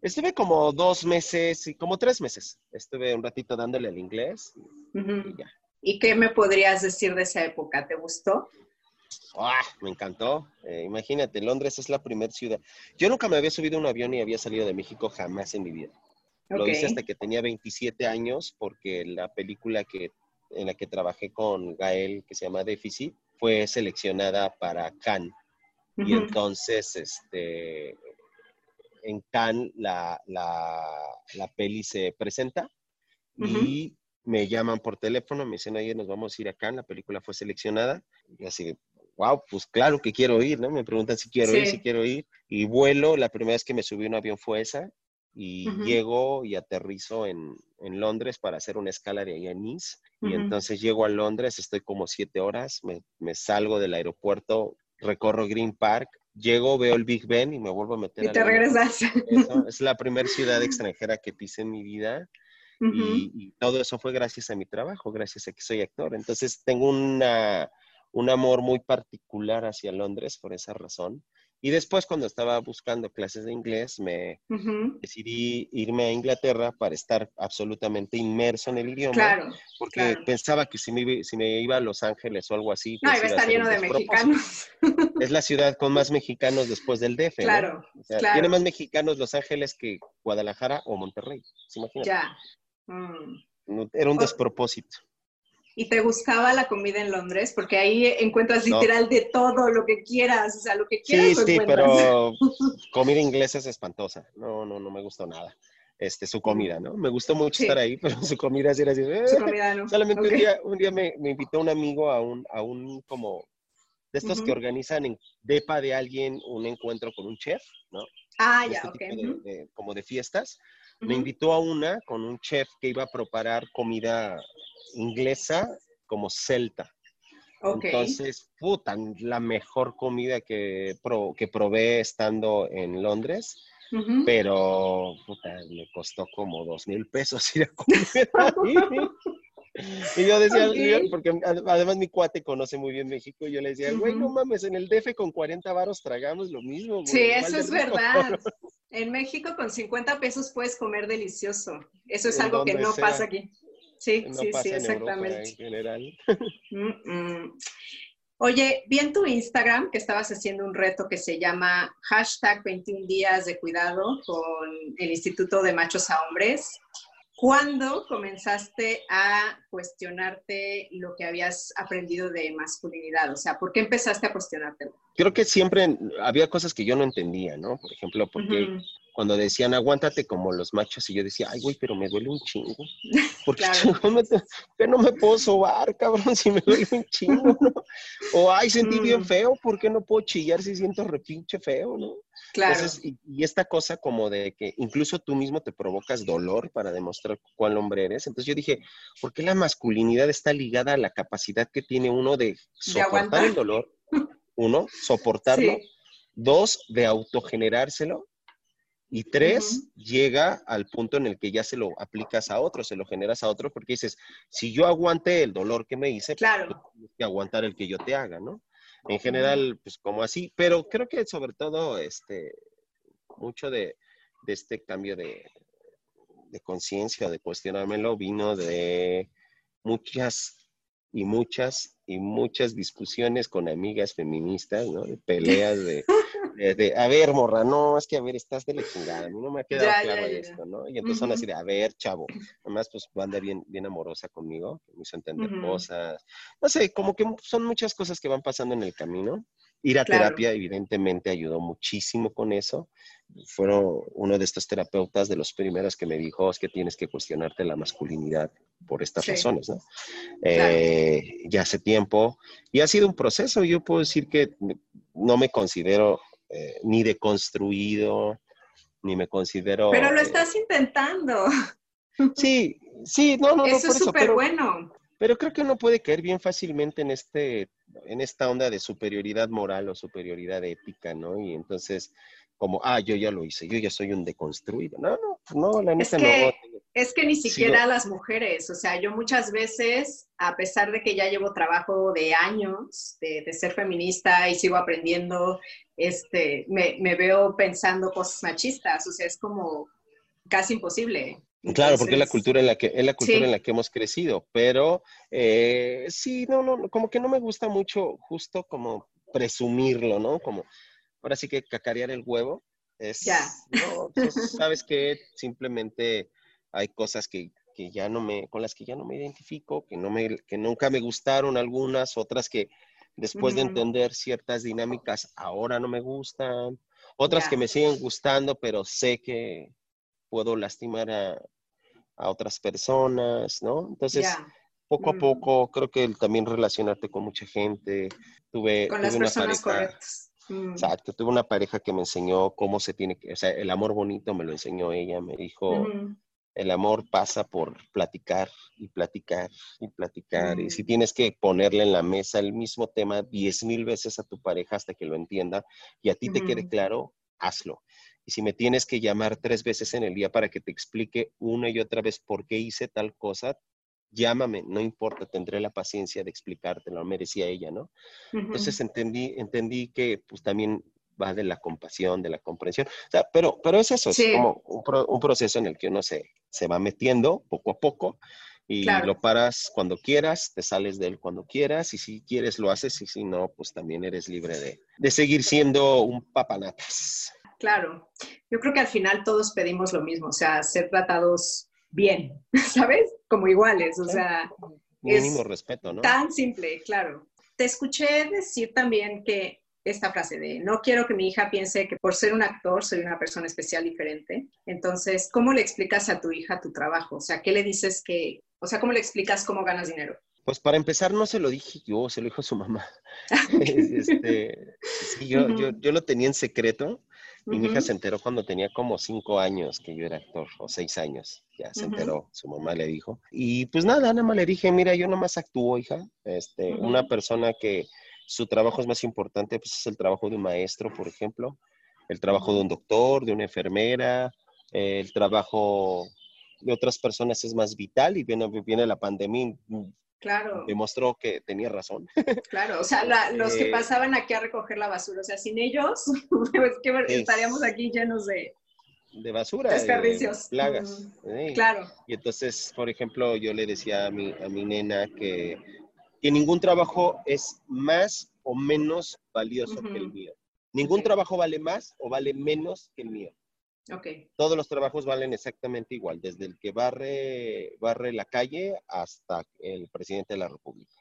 Estuve como dos meses, y como tres meses. Estuve un ratito dándole al inglés y ya. ¿Y qué me podrías decir de esa época? ¿Te gustó? ¡Ah! Me encantó. Eh, imagínate, Londres es la primera ciudad. Yo nunca me había subido a un avión y había salido de México jamás en mi vida. Lo hice hasta que tenía 27 años porque la película que, en la que trabajé con Gael, que se llama Déficit, fue seleccionada para Cannes. Y entonces, este, en Cannes la, la, peli se presenta y me llaman por teléfono, me dicen, oye, nos vamos a ir a Cannes, la película fue seleccionada. Y así, wow, pues claro que quiero ir, ¿no? Me preguntan si quiero ir, si quiero ir. Y vuelo, la primera vez que me subí a un avión fue esa. Y llego y aterrizo en, en, Londres para hacer una escala de ahí en Nice. Y entonces llego a Londres, estoy como siete horas, me, me, salgo del aeropuerto, recorro Green Park, llego, veo el Big Ben y me vuelvo a meter. Y te regresas. es la primera ciudad extranjera que pisé en mi vida. y, y, todo eso fue gracias a mi trabajo, gracias a que soy actor. Entonces tengo una, un amor muy particular hacia Londres por esa razón. Y después, cuando estaba buscando clases de inglés, me decidí irme a Inglaterra para estar absolutamente inmerso en el idioma. Claro. Porque pensaba que si me, si me iba a Los Ángeles o algo así. no, pues iba a estar lleno de mexicanos. Es la ciudad con más mexicanos después del DF. Claro. Tiene más mexicanos Los Ángeles que Guadalajara o Monterrey. Ya. Mm. Era un despropósito. ¿Y te buscaba la comida en Londres? Porque ahí encuentras literal de todo lo que quieras, o sea, lo que quieras. Sí, sí, pero comida inglesa es espantosa. No, no, no me gustó nada. Este, su comida, ¿no? Me gustó mucho estar ahí, pero su comida sí era así. Su comida no. Solamente un día, un día me, me, invitó un amigo a un, a un como de estos que organizan en depa de alguien un encuentro con un chef, ¿no? Ah, ya, este ok. como de fiestas. Me invitó a una con un chef que iba a preparar comida inglesa como celta. Entonces, puta, la mejor comida que, que probé estando en Londres, pero puta, me costó como dos mil pesos ir a comer Y yo decía, porque además mi cuate conoce muy bien México, y yo le decía, güey, no mames, en el DF con 40 varos tragamos lo mismo. sí, eso es verdad. En México con 50 pesos puedes comer delicioso. Eso es algo que no pasa aquí. Sí, sí, sí, exactamente. en. Oye, vi en tu Instagram que estabas haciendo un reto que se llama hashtag 21 días de cuidado con el Instituto de Machos a Hombres. ¿Cuándo comenzaste a cuestionarte lo que habías aprendido de masculinidad? O sea, ¿por qué empezaste a cuestionártelo? Creo que siempre había cosas que yo no entendía, ¿no? Por ejemplo, porque cuando decían aguántate como los machos y yo decía, ay, güey, pero me duele un chingo. Porque no, me, no me puedo sobar, cabrón, si me duele un chingo, ¿no? O, ay, sentí bien mm. feo, ¿por qué no puedo chillar si siento repinche feo, ¿no? Claro. y, esta cosa como de que incluso tú mismo te provocas dolor para demostrar cuál hombre eres. Entonces yo dije, ¿por qué la masculinidad está ligada a la capacidad que tiene uno de soportar el dolor? Uno, soportarlo. Dos, de autogenerárselo y tres, llega al punto en el que ya se lo aplicas a otro, se lo generas a otro, porque dices, si yo aguante el dolor que me hice, pues, claro. tienes que aguantar el que yo te haga, ¿no? En general, pues como así, pero creo que sobre todo, este, mucho de, de este cambio de, de conciencia, de cuestionármelo, vino de muchas y muchas y muchas discusiones con amigas feministas, ¿no? De peleas de, de, a ver, morra, no, es que a ver, estás de la chingada, a mí no me ha quedado claro esto, ¿no? Y entonces son así de, a ver, chavo, además pues anda bien, bien amorosa conmigo, me hizo entender cosas, no sé, como que son muchas cosas que van pasando en el camino. Ir a terapia evidentemente ayudó muchísimo con eso fueron uno de estos terapeutas de los primeros que me dijo es que tienes que cuestionarte la masculinidad por estas razones, ¿no? Eh, ya hace tiempo y ha sido un proceso. Yo puedo decir que no me considero eh, ni deconstruido, ni me considero... Pero lo estás intentando. Sí, sí, no, no, eso es súper bueno. Pero creo que uno puede caer bien fácilmente en este, en esta onda de superioridad moral o superioridad ética, ¿no? Y entonces, como, ah, yo ya lo hice, yo ya soy un deconstruido. No, no, pues no, la neta es que, Es que ni siquiera las mujeres, o sea, yo muchas veces, a pesar de que ya llevo trabajo de años de, ser feminista y sigo aprendiendo, este, me, me veo pensando cosas machistas, o sea, es como casi imposible. Claro, porque es la cultura en la que, es la cultura en la que hemos crecido, pero eh, sí, no, no, como que no me gusta mucho justo como presumirlo, ¿no? Como, ahora sí que cacarear el huevo. Es, ya. No, pues, sabes que simplemente hay cosas que, que, ya no me, con las que ya no me identifico, que, no me, que nunca me gustaron algunas, otras que después de entender ciertas dinámicas ahora no me gustan, otras que me siguen gustando, pero sé que, puedo lastimar a, otras personas, ¿no? Entonces, poco a mm. poco, creo que también relacionarte con mucha gente. Tuve, con las personas correctas. Mm. Exacto, tuve una pareja que me enseñó cómo se tiene que, o sea, el amor bonito me lo enseñó ella, me dijo, el amor pasa por platicar y platicar y platicar. Y si mm. tienes que ponerle en la mesa el mismo tema diez mil veces a tu pareja hasta que lo entienda y a ti te quede claro, hazlo. Y si me tienes que llamar tres veces en el día para que te explique una y otra vez por qué hice tal cosa, llámame, no importa, tendré la paciencia de explicarte, lo merecía ella, ¿no? Entonces entendí, entendí que pues también va de la compasión, de la comprensión. O sea, pero, pero es eso, es como un, proceso en el que uno se, se va metiendo poco a poco y lo paras cuando quieras, te sales de él cuando quieras y si quieres lo haces y si no, pues también eres libre de, de seguir siendo un papanatas. Claro, yo creo que al final todos pedimos lo mismo, o sea, ser tratados bien, ¿sabes? Como iguales, o sea... Mínimo respeto, ¿no? Tan simple, claro. Te escuché decir también que esta frase de no quiero que mi hija piense que por ser un actor soy una persona especial diferente. Entonces, ¿cómo le explicas a tu hija tu trabajo? O sea, ¿qué le dices que, o sea, cómo le explicas cómo ganas dinero? Pues para empezar, no se lo dije yo, se lo dijo su mamá. este, sí, yo, yo, yo, lo tenía en secreto mi hija se enteró cuando tenía como cinco años que yo era actor, o seis años, ya se enteró, su mamá le dijo. Y pues nada, nada más le dije, mira, yo nomás actúo, hija. Este, Una persona que su trabajo es más importante, pues es el trabajo de un maestro, por ejemplo, el trabajo de un doctor, de una enfermera, el trabajo de otras personas es más vital y viene, viene la pandemia Claro. Demostró que tenía razón. Claro, o sea, los que eh, pasaban aquí a recoger la basura, o sea, sin ellos, pues, estaríamos aquí llenos de, de basura, desperdicios, plagas. Claro. Y entonces, por ejemplo, yo le decía a mi, a mi nena que, que ningún trabajo es más o menos valioso que el mío. Ningún trabajo vale más o vale menos que el mío. Todos los trabajos valen exactamente igual, desde el que barre, barre la calle hasta el presidente de la República.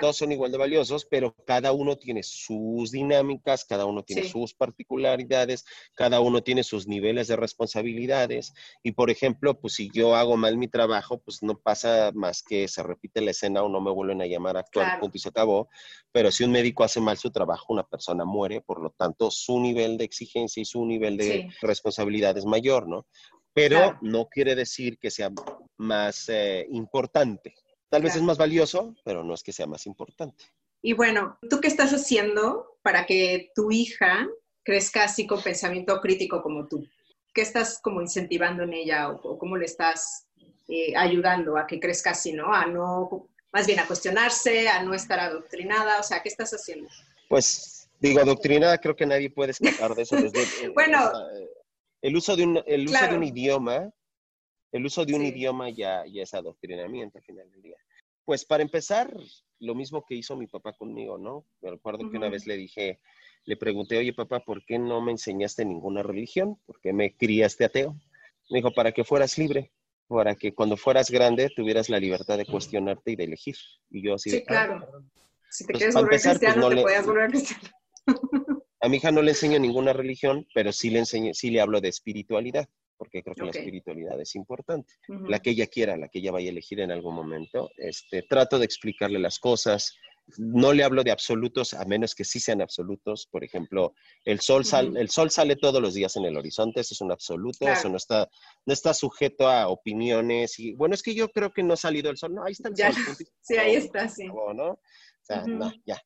Todos son igual de valiosos, pero cada uno tiene sus dinámicas, cada uno tiene sus particularidades, cada uno tiene sus niveles de responsabilidades. Y por ejemplo, pues si yo hago mal mi trabajo, pues no pasa más que se repite la escena o no me vuelven a llamar a actuar, punto y se acabó. Pero si un médico hace mal su trabajo, una persona muere, por lo tanto, su nivel de exigencia y su nivel de responsabilidad es mayor, ¿no? Pero no quiere decir que sea más eh, importante. Tal vez es más valioso, pero no es que sea más importante. Y bueno, ¿tú qué estás haciendo para que tu hija crezca así con pensamiento crítico como tú? ¿Qué estás como incentivando en ella o, cómo le estás eh, ayudando a que crezca así, ¿no? A no, más bien a cuestionarse, a no estar adoctrinada, o sea, ¿qué estás haciendo? Pues digo, adoctrinada creo que nadie puede escapar de eso. Desde, bueno, el uso de un, el uso de un idioma el uso de un idioma ya, ya es adoctrinamiento al final del día. Pues para empezar, lo mismo que hizo mi papá conmigo, ¿no? Me recuerdo que una vez le dije, le pregunté, oye papá, ¿por qué no me enseñaste ninguna religión? ¿Por qué me criaste ateo? Me dijo, para que fueras libre, para que cuando fueras grande tuvieras la libertad de cuestionarte y de elegir. Y yo así Sí, claro. si te pues, quieres volver pues, cristiano, te podías volver cristiano. A mi hija no le enseño ninguna religión, pero sí le enseño, sí le hablo de espiritualidad, porque creo que la espiritualidad es importante. La que ella quiera, la que ella vaya a elegir en algún momento. Este, trato de explicarle las cosas. No le hablo de absolutos, a menos que sí sean absolutos. Por ejemplo, el sol, el sol sale todos los días en el horizonte, eso es un absoluto, eso no está, no está sujeto a opiniones. Y bueno, es que yo creo que no ha salido el sol. No, ahí está el sol. Sí, ahí está, sí. ¿no? O sea, no, ya,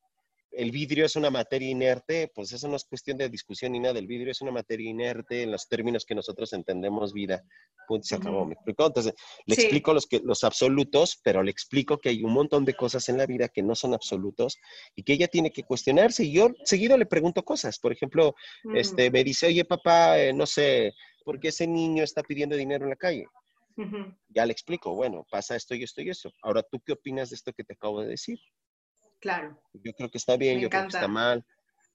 el vidrio es una materia inerte, pues eso no es cuestión de discusión ni nada, el vidrio es una materia inerte en los términos que nosotros entendemos vida. Punto, se acabó, me explicó. Entonces, le explico los, que, los absolutos, pero le explico que hay un montón de cosas en la vida que no son absolutos y que ella tiene que cuestionarse. Y yo seguido le pregunto cosas. Por ejemplo, este, me dice, oye papá, eh, no sé, ¿por qué ese niño está pidiendo dinero en la calle? Ya le explico, bueno, pasa esto y esto y eso. Ahora, ¿tú qué opinas de esto que te acabo de decir? Claro. Yo creo que está bien, yo creo que está mal.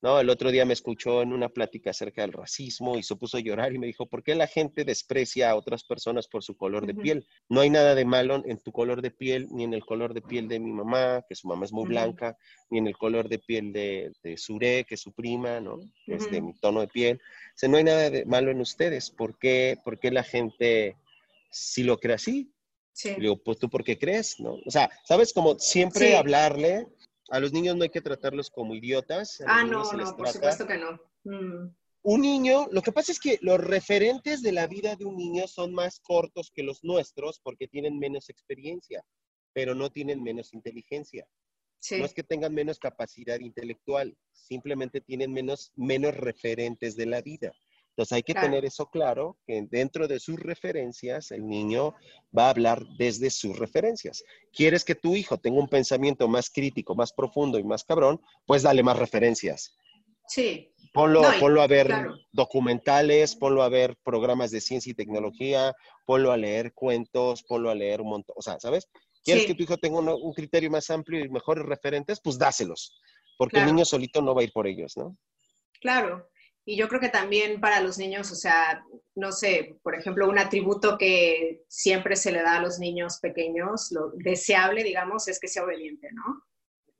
No, el otro día me escuchó en una plática acerca del racismo y se puso a llorar y me dijo, ¿por qué la gente desprecia a otras personas por su color de piel? No hay nada de malo en tu color de piel, ni en el color de piel de mi mamá, que su mamá es muy blanca, ni en el color de piel de, de Sure, que es su prima, ¿no? Que es de mi tono de piel. O sea, no hay nada de malo en ustedes. ¿Por qué, por qué la gente si lo cree así? Sí. digo, pues tú por qué crees, ¿no? O sea, ¿sabes? Como siempre hablarle a los niños no hay que tratarlos como idiotas. Ah, no, no, por supuesto que no. Mm. Un niño, lo que pasa es que los referentes de la vida de un niño son más cortos que los nuestros porque tienen menos experiencia, pero no tienen menos inteligencia. No es que tengan menos capacidad intelectual, simplemente tienen menos, menos referentes de la vida. Entonces hay que tener eso claro, que dentro de sus referencias el niño va a hablar desde sus referencias. ¿Quieres que tu hijo tenga un pensamiento más crítico, más profundo y más cabrón? Pues dale más referencias. Sí. Ponlo, ponlo a ver documentales, ponlo a ver programas de ciencia y tecnología, ponlo a leer cuentos, ponlo a leer un montón, o sea, ¿sabes? ¿Quieres que tu hijo tenga un, criterio más amplio y mejores referentes? Pues dáselos, porque el niño solito no va a ir por ellos, ¿no? Claro, y yo creo que también para los niños, o sea, no sé, por ejemplo, un atributo que siempre se le da a los niños pequeños, lo deseable, digamos, es que sea obediente, ¿no?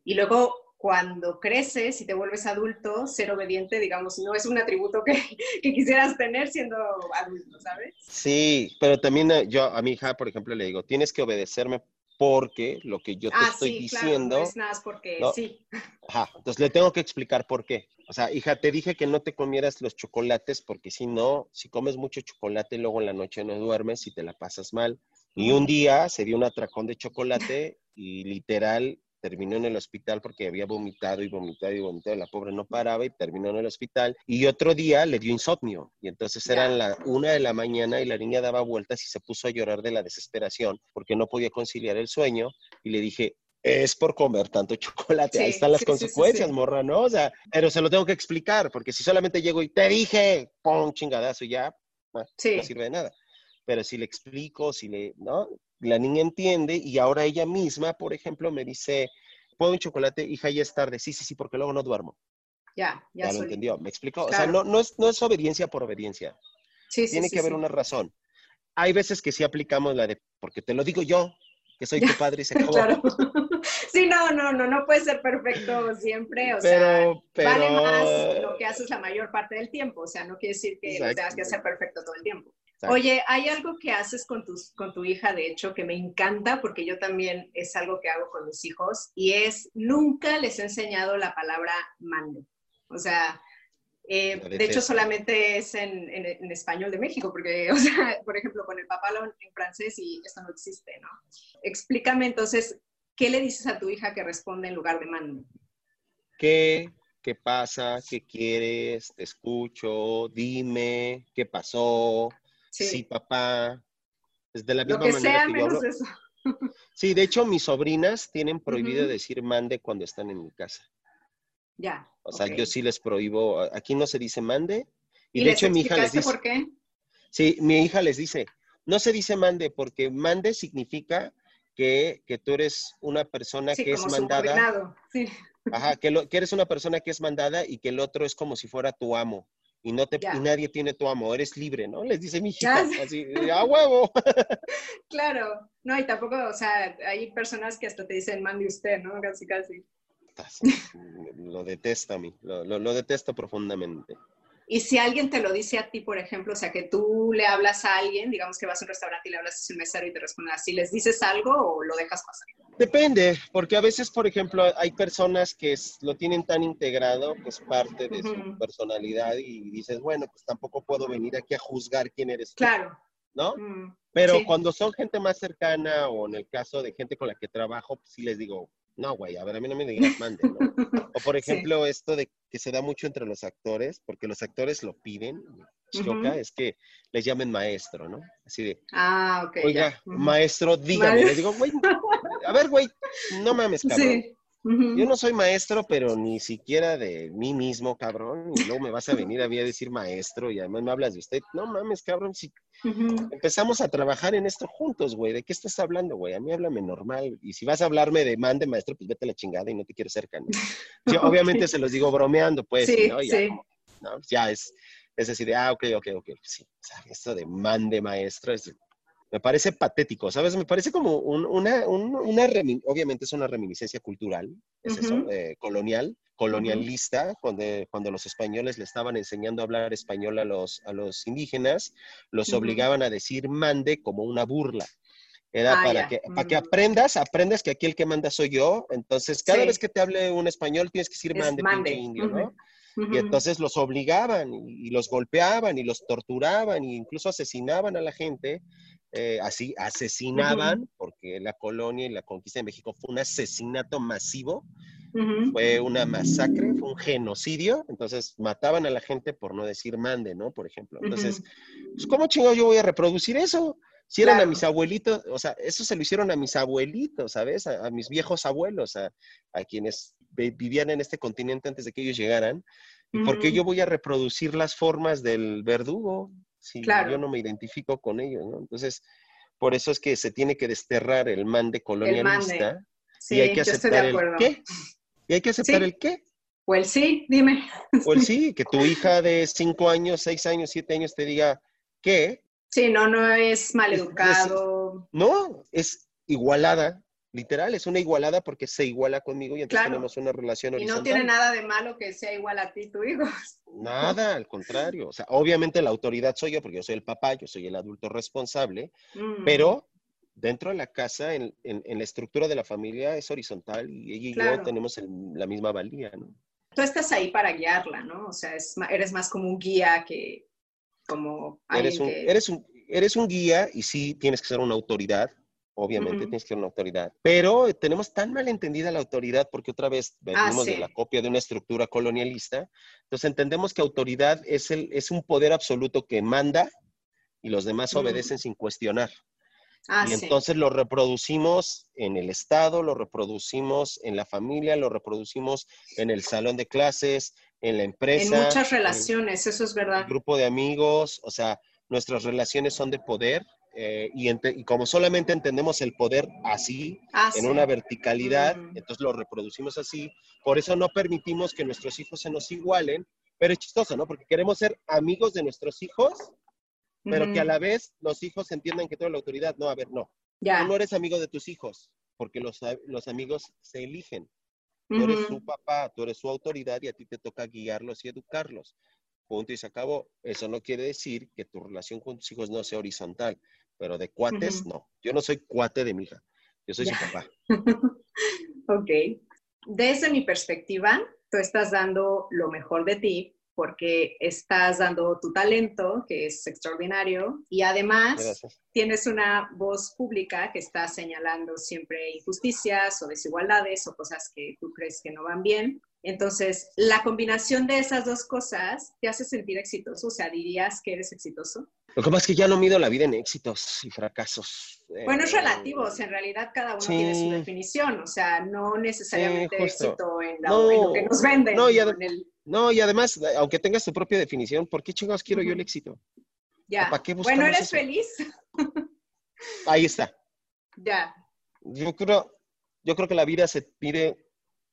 Y luego cuando creces y te vuelves adulto, ser obediente, digamos, no es un atributo que, que, quisieras tener siendo adulto, ¿sabes? Sí, pero también eh, yo a mi hija, por ejemplo, le digo, tienes que obedecerme porque lo que yo te ah, estoy sí, diciendo. Claro, no es nada porque sí. Ajá, entonces le tengo que explicar por qué. O sea, hija, te dije que no te comieras los chocolates porque si no, si comes mucho chocolate, luego en la noche no duermes y te la pasas mal. Y un día se dio un atracón de chocolate y literal terminó en el hospital porque había vomitado y vomitado y vomitado. La pobre no paraba y terminó en el hospital. Y otro día le dio insomnio. Y entonces eran la una de la mañana y la niña daba vueltas y se puso a llorar de la desesperación porque no podía conciliar el sueño. Y le dije, es por comer tanto chocolate. Ahí están las consecuencias, morra, ¿no? O sea, pero se lo tengo que explicar porque si solamente llego y te dije, pon chingadazo y ya, no sirve de nada. Pero si le explico, si le, ¿no? La niña entiende y ahora ella misma, por ejemplo, me dice, ¿puedo un chocolate? Hija, ya es tarde. Sí, sí, sí, porque luego no duermo. Ya, ya. Ya lo entendió, me explicó. O sea, no, no, es, no es obediencia por obediencia. Sí, Tiene sí, que haber una razón. Hay veces que sí aplicamos la de, porque te lo digo yo, que soy tu padre y se acabó. claro. Sí, no, no, no, no puede ser perfecto siempre, o sea, vale más lo que haces la mayor parte del tiempo, o sea, no quiere decir que lo tengas que hacer perfecto todo el tiempo. Oye, hay algo que haces con, tus, con tu hija, de hecho, que me encanta, porque yo también es algo que hago con mis hijos, y es, nunca les he enseñado la palabra mando. O sea, eh, de hecho, solamente es en, en, español de México, porque, o sea, por ejemplo, con el papalón en francés y esto no existe, ¿no? Explícame entonces, ¿qué le dices a tu hija que responde en lugar de mando? ¿Qué? ¿Qué pasa? ¿Qué quieres? Te escucho. Dime. ¿Qué pasó? Sí, papá. Es de la misma Lo que manera sea, que menos hablo. eso. Sí, de hecho, mis sobrinas tienen prohibido decir mande cuando están en mi casa. Ya. O sea, yo sí les prohíbo. Aquí no se dice mande. Y, ¿Y de hecho, mi hija les dice. por qué? Sí, mi hija les dice. No se dice mande porque mande significa que, que tú eres una persona Sí, que es mandada. Sí. Ajá, que, lo- que eres una persona que es mandada y que el otro es como si fuera tu amo. Y, no te, Ya. y nadie tiene tu amo, eres libre, ¿no? Les dice mi así, a huevo. Claro, no, y tampoco, o sea, hay personas que hasta te dicen mande usted, ¿no? Casi, casi. lo detesto a mí, lo, lo, detesto profundamente. Y si alguien te lo dice a ti, por ejemplo, o sea, que tú le hablas a alguien, digamos que vas a un restaurante y le hablas a un mesero y te responde así, ¿les dices algo o lo dejas pasar? Depende, porque a veces, por ejemplo, hay personas que lo tienen tan integrado que es parte de su personalidad y dices, bueno, pues tampoco puedo venir aquí a juzgar quién eres. Claro. ¿No? Mm, Pero cuando son gente más cercana o en el caso de gente con la que trabajo, pues sí les digo, no, güey, a ver, a mí no me digas mande, ¿no? O por ejemplo, esto de que se da mucho entre los actores, porque los actores lo piden, choca, es que les llamen maestro, ¿no? Así de, ah, ok. Oiga, maestro, dígame. Les digo, güey, a ver, güey, no mames, cabrón. Sí. Yo no soy maestro, pero ni siquiera de mí mismo, cabrón. Y luego me vas a venir a mí a decir maestro y además me hablas de usted. No mames, cabrón. Si empezamos a trabajar en esto juntos, güey. ¿De qué estás hablando, güey? A mí háblame normal. Y si vas a hablarme de man de maestro, pues vete a la chingada y no te quiero cerca. Yo obviamente se los digo bromeando, pues. Sí, ¿no? Ya, sí. ya es, es decir, ah, ok, ok, ok. Sí, o sea, esto de man de maestro es me parece patético, ¿sabes? Me parece como una, una obviamente es una reminiscencia cultural, es eso, eh, colonial, colonialista, cuando, cuando los españoles le estaban enseñando a hablar español a los, a los indígenas, los obligaban a decir mande como una burla. Era ah, para, que, para que aprendas, aprendas que aquí el que manda soy yo. Entonces, cada vez que te hable un español, tienes que decir mande, mande. indio, ¿no? Y entonces los obligaban y, los golpeaban y los torturaban e incluso asesinaban a la gente eh, así asesinaban, porque la colonia y la conquista de México fue un asesinato masivo, fue una masacre, fue un genocidio, entonces mataban a la gente por no decir mande, ¿no? Por ejemplo. Entonces, pues, ¿cómo chingado yo voy a reproducir eso? Si eran a mis abuelitos, o sea, eso se lo hicieron a mis abuelitos, ¿sabes? A, mis viejos abuelos, a, quienes vivían en este continente antes de que ellos llegaran. ¿Y por qué yo voy a reproducir las formas del verdugo? si yo no me identifico con ellos, ¿no? Entonces, por eso es que se tiene que desterrar el mande colonialista y hay que aceptar el qué. Y hay que aceptar el qué. O el sí, dime. O el sí, que tu hija de cinco años, seis años, siete años te diga qué. Sí, no, no es maleducado. no, es igualada, Literal, es una igualada porque se iguala conmigo y entonces tenemos una relación horizontal. Y no tiene nada de malo que sea igual a ti, tu hijo. Nada, al contrario. O sea, obviamente la autoridad soy yo porque yo soy el papá, yo soy el adulto responsable, mm. pero dentro de la casa, en, la estructura de la familia es horizontal y ella y yo tenemos la misma valía, ¿no? Tú estás ahí para guiarla, ¿no? O sea, eres más como un guía que como... Eres un, eres, un, eres un guía y sí tienes que ser una autoridad, obviamente tienes que una autoridad, pero tenemos tan mal entendida la autoridad porque otra vez ah, venimos de la copia de una estructura colonialista, entonces entendemos que autoridad es, el, es un poder absoluto que manda y los demás obedecen sin cuestionar. Ah, y entonces lo reproducimos en el Estado, lo reproducimos en la familia, lo reproducimos en el salón de clases, en la empresa. En muchas relaciones, eso es verdad. grupo de amigos, o sea, nuestras relaciones son de poder eh, y, como solamente entendemos el poder así, ah, en una verticalidad, entonces lo reproducimos así. Por eso no permitimos que nuestros hijos se nos igualen, pero es chistoso, ¿no? Porque queremos ser amigos de nuestros hijos, pero que a la vez los hijos entiendan que toda la autoridad. No, a ver, no. Ya. Tú no eres amigo de tus hijos, porque los, los amigos se eligen. Tú eres su papá, tú eres su autoridad y a ti te toca guiarlos y educarlos. Punto y se acabó. Eso no quiere decir que tu relación con tus hijos no sea horizontal pero de cuates no. Yo no soy cuate de mi hija, yo soy su papá. ok. Desde mi perspectiva, tú estás dando lo mejor de ti porque estás dando tu talento, que es extraordinario, y además tienes una voz pública que está señalando siempre injusticias o desigualdades o cosas que tú crees que no van bien. Entonces, la combinación de esas dos cosas te hace sentir exitoso, o sea, dirías que eres exitoso. Lo que pasa es que ya no mido la vida en éxitos y fracasos. Bueno, es relativo, o sea, en realidad cada uno tiene su definición, o sea, no necesariamente éxito en, lo que nos venden. No y, además, aunque tengas tu propia definición, ¿por qué chingados quiero yo el éxito? Ya. ¿Para qué bueno, ¿eres feliz? Ahí está. Ya. Yo creo, yo creo que la vida se pide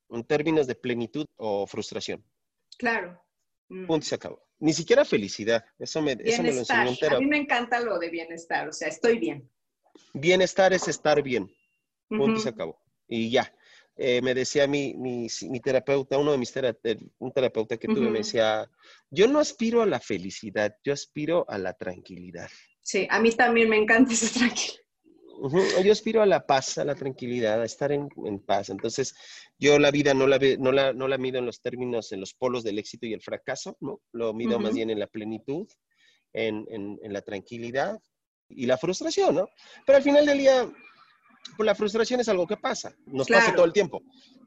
en términos de plenitud o frustración. Claro. Punto y se acabó. Ni siquiera felicidad. Eso me, eso me lo enseñó un A mí me encanta lo de bienestar, o sea, estoy bien. Bienestar es estar bien. Punto y se acabó. Y ya. eh, me decía mi, mi, mi, terapeuta, uno de mis terapeutas, un terapeuta que tuve, me decía, yo no aspiro a la felicidad, yo aspiro a la tranquilidad. Sí, a mí también me encanta esa tranquilidad. Yo aspiro a la paz, a la tranquilidad, a estar en, en paz. Entonces, yo la vida no la, no, la, no la mido en los términos, en los polos del éxito y el fracaso, ¿no? Lo mido más bien en la plenitud, en, en, en, la tranquilidad y la frustración, ¿no? Pero al final del día, pues la frustración es algo que pasa, nos pasa todo el tiempo.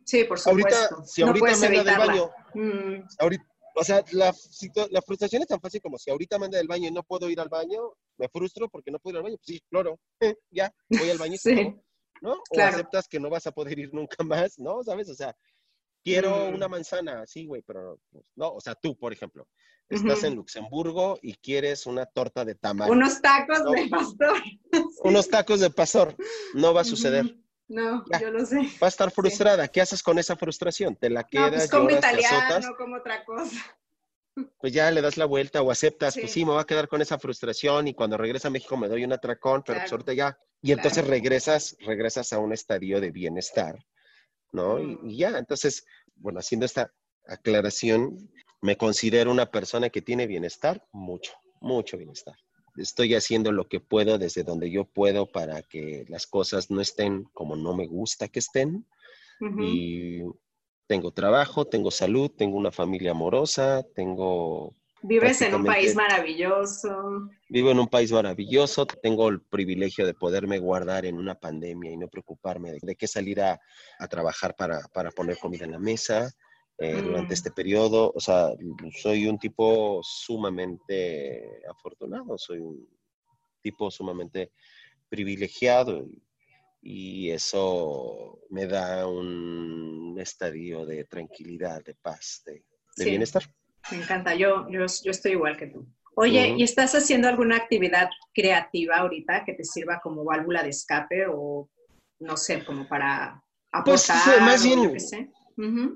Sí, por supuesto. Ahorita, si ahorita me anda del baño, mm. ahorita, o sea, la, la, frustración es tan fácil como si ahorita manda del baño y no puedo ir al baño, me frustro porque no puedo ir al baño. Pues sí, claro, ya, voy al baño. sí. ¿no? O aceptas que no vas a poder ir nunca más, ¿no? ¿Sabes? O sea, quiero mm. una manzana, sí, güey, pero pues, no, o sea, tú, por ejemplo, estás en Luxemburgo y quieres una torta de tamal. Unos tacos de pastor. Unos tacos de pastor, no va a suceder. No, yo lo sé. Va a estar frustrada. ¿Qué haces con esa frustración? ¿Te la quedas? No, pues como italiano, no como otra cosa. Pues ya le das la vuelta o aceptas, pues sí, me voy a quedar con esa frustración y cuando regresa a México me doy un atracón, pero pues ahorita ya. Y entonces regresas, regresas a un estadio de bienestar, ¿no? Y, y, ya, entonces, bueno, haciendo esta aclaración, me considero una persona que tiene bienestar, mucho, mucho bienestar estoy haciendo lo que puedo desde donde yo puedo para que las cosas no estén como no me gusta que estén. Y tengo trabajo, tengo salud, tengo una familia amorosa, tengo... Vives en un país maravilloso. Vivo en un país maravilloso, tengo el privilegio de poderme guardar en una pandemia y no preocuparme de, qué salir a, a trabajar para, para poner comida en la mesa. Eh, durante mm. este periodo. O sea, soy un tipo sumamente afortunado, soy un tipo sumamente privilegiado y, eso me da un estadio de tranquilidad, de paz, de, bienestar. Me encanta, yo, yo, yo, estoy igual que tú. Oye, ¿y estás haciendo alguna actividad creativa ahorita que te sirva como válvula de escape o no sé, como para pues, aportar? más bien,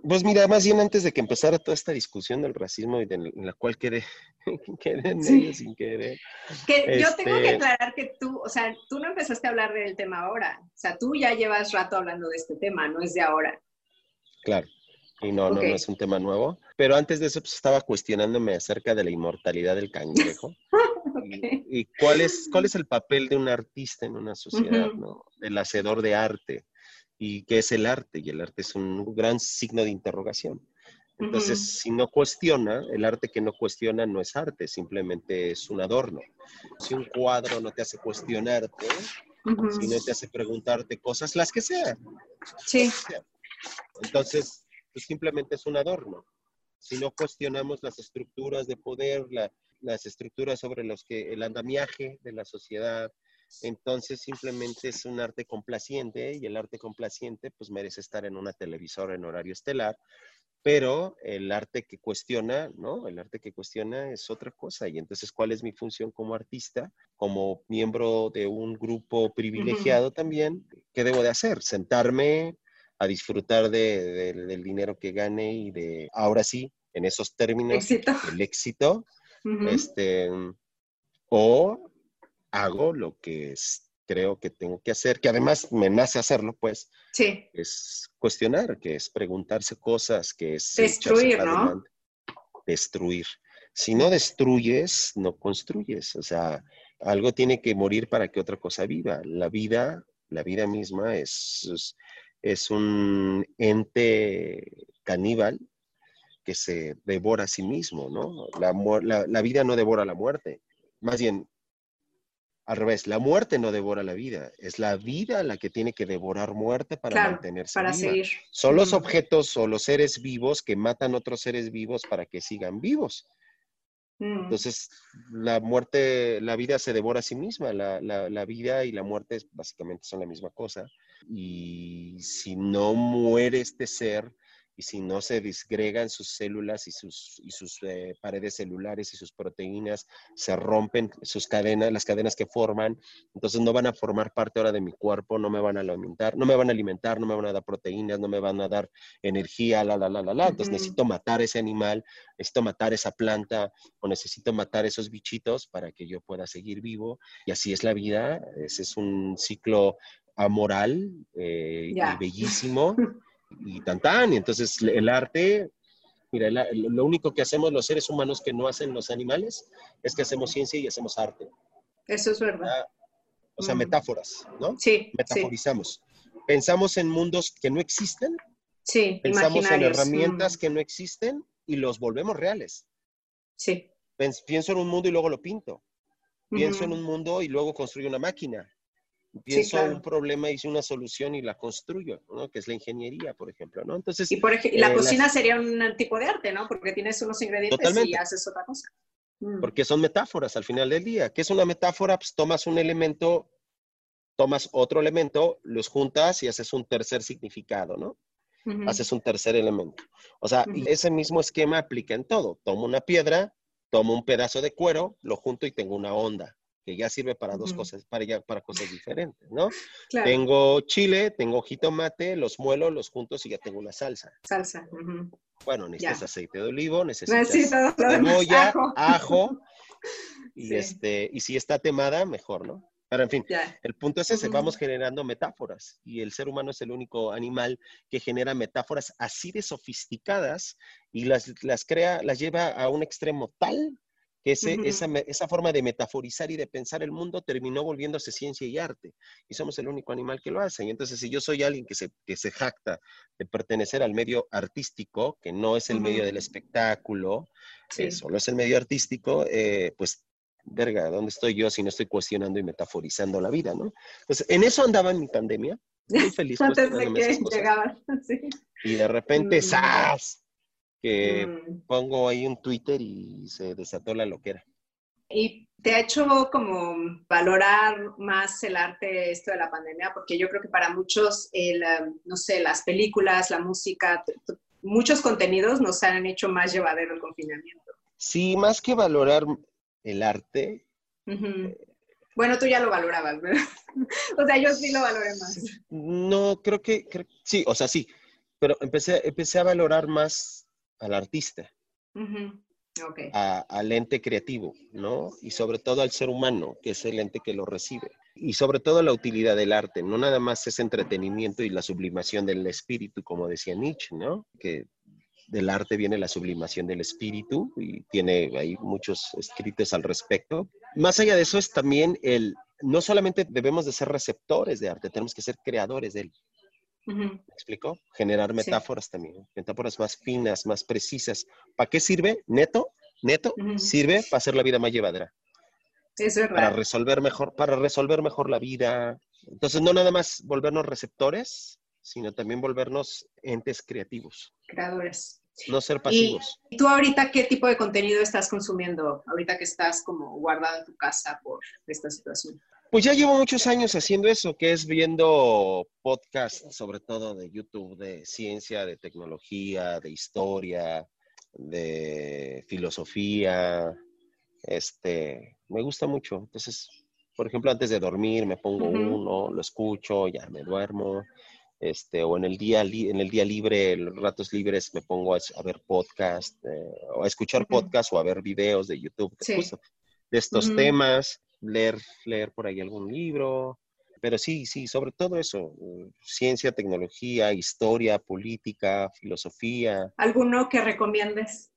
pues mira, más bien antes de que empezara toda esta discusión del racismo y de, en la cual quedé, quedé en sin querer. Que yo tengo que este aclarar que tú, o sea, tú no empezaste a hablar del tema ahora. O sea, tú ya llevas rato hablando de este tema, no es de ahora. Claro. Y no, no, no es un tema nuevo. Pero antes de eso, pues estaba cuestionándome acerca de la inmortalidad del cangrejo. y, cuál, es, cuál es el papel de un artista en una sociedad, ¿no? El hacedor de arte y qué es el arte, y el arte es un gran signo de interrogación. Entonces, si no cuestiona, el arte que no cuestiona no es arte, simplemente es un adorno. Si un cuadro no te hace cuestionarte, si no te hace preguntarte cosas, las que sean. Sí. Entonces, pues simplemente es un adorno. Si no cuestionamos las estructuras de poder, las estructuras sobre los que el andamiaje de la sociedad, entonces simplemente es un arte complaciente y el arte complaciente pues merece estar en una televisora en horario estelar, pero el arte que cuestiona, ¿no? El arte que cuestiona es otra cosa. Y entonces, ¿cuál es mi función como artista, como miembro de un grupo privilegiado también? ¿Qué debo de hacer? Sentarme a disfrutar del dinero que gane y de, ahora sí, en esos términos, el éxito. este, o hago lo que creo que tengo que hacer, que además me nace hacerlo, pues, sí. es cuestionar, que es preguntarse cosas, que es... Destruir, ¿no? Destruir. Si no destruyes, no construyes. O sea, algo tiene que morir para que otra cosa viva. La vida, la vida misma es, es, un ente caníbal que se devora a sí mismo, ¿no? La, la vida no devora la muerte. Más bien, al revés, la muerte no devora la vida, es la vida la que tiene que devorar muerte para mantenerse para Seguir. Son los objetos o los seres vivos que matan otros seres vivos para que sigan vivos. Mm. Entonces, la muerte, la vida se devora a sí misma, la, la, vida y la muerte básicamente son la misma cosa. Y si no muere este ser, y si no se disgregan sus células y sus, y sus eh, paredes celulares y sus proteínas, se rompen sus cadenas, las cadenas que forman, entonces no van a formar parte ahora de mi cuerpo, no me van a alimentar, no me van a alimentar, no me van a dar proteínas, no me van a dar energía, la, la, la, la, la. Entonces necesito matar ese animal, necesito matar esa planta o necesito matar esos bichitos para que yo pueda seguir vivo. Y así es la vida, ese es un ciclo amoral eh, y bellísimo. Y tan tan. Y entonces el arte, mira, lo único que hacemos los seres humanos que no hacen los animales es que hacemos ciencia y hacemos arte. Eso es verdad. Ah, o sea, mm. metáforas, ¿no? Sí. Metaforizamos. Pensamos en mundos que no existen. Sí. Pensamos en herramientas mm. que no existen y los volvemos reales. Sí. Pienso en un mundo y luego lo pinto. Pienso en un mundo y luego construyo una máquina. Pienso en un problema, hice una solución y la construyo, ¿no? Que es la ingeniería, por ejemplo, ¿no? Entonces... Y por ejemplo, la eh, cocina sería un tipo de arte, ¿no? Porque tienes unos ingredientes y haces otra cosa. Mm. Porque son metáforas al final del día. ¿Qué es una metáfora? Pues tomas un elemento, tomas otro elemento, los juntas y haces un tercer significado, ¿no? Haces un tercer elemento. O sea, ese mismo esquema aplica en todo. Tomo una piedra, tomo un pedazo de cuero, lo junto y tengo una onda que ya sirve para dos cosas, para, ya, para cosas diferentes, ¿no? Tengo chile, tengo jitomate, los muelo, los juntos y ya tengo una salsa. Salsa. Bueno, necesitas aceite de olivo, necesitas cebolla, ajo, y, este, y si está temada, mejor, ¿no? Pero en fin, el punto es ese, vamos generando metáforas y el ser humano es el único animal que genera metáforas así de sofisticadas y las, las crea, las lleva a un extremo tal que esa, forma de metaforizar y de pensar el mundo terminó volviéndose ciencia y arte. Y somos el único animal que lo hace. Y entonces, si yo soy alguien que se, que se jacta de pertenecer al medio artístico, que no es el medio del espectáculo, solo es el medio artístico, eh, pues, verga, ¿dónde estoy yo si no estoy cuestionando y metaforizando la vida, no? Entonces, en eso andaba en mi pandemia, muy feliz. Antes de que llegaban, Y de repente. ¡zas! Que mm. pongo ahí un Twitter y se desató la loquera. ¿Y te ha hecho como valorar más el arte esto de la pandemia? Porque yo creo que para muchos, el, um, no sé, las películas, la música, muchos contenidos nos han hecho más llevadero el confinamiento. Sí, más que valorar el arte. Eh, bueno, tú ya lo valorabas, ¿verdad? o sea, yo sí lo valoré más. No, creo que, sí, o sea, sí, pero empecé, empecé a valorar más al artista, al ente creativo, ¿no? Y sobre todo al ser humano, que es el ente que lo recibe. Y sobre todo la utilidad del arte, no nada más es entretenimiento y la sublimación del espíritu, como decía Nietzsche, ¿no? Que del arte viene la sublimación del espíritu y tiene ahí muchos escritos al respecto. Más allá de eso es también el, no solamente debemos de ser receptores de arte, tenemos que ser creadores de él. ¿Me explico? Generar metáforas también, metáforas más finas, más precisas. ¿Para qué sirve? Neto, neto, sirve para hacer la vida más llevadera. Es verdad. Para resolver mejor, para resolver mejor la vida. Entonces, no nada más volvernos receptores, sino también volvernos entes creativos. Creadores. No ser pasivos. ¿Y tú ahorita qué tipo de contenido estás consumiendo? Ahorita que estás como guardado en tu casa por esta situación. Pues ya llevo muchos años haciendo eso, que es viendo podcasts, sobre todo de YouTube, de ciencia, de tecnología, de historia, de filosofía. Este, me gusta mucho. Entonces, por ejemplo, antes de dormir me pongo uno, lo escucho, ya me duermo. Este, o en el día en el día libre, los ratos libres me pongo a, ver podcast, eh, o a escuchar podcast o a ver videos de YouTube de estos temas leer, leer por ahí algún libro, pero sí, sí, sobre todo eso, ciencia, tecnología, historia, política, filosofía. ¿Alguno que recomiendes?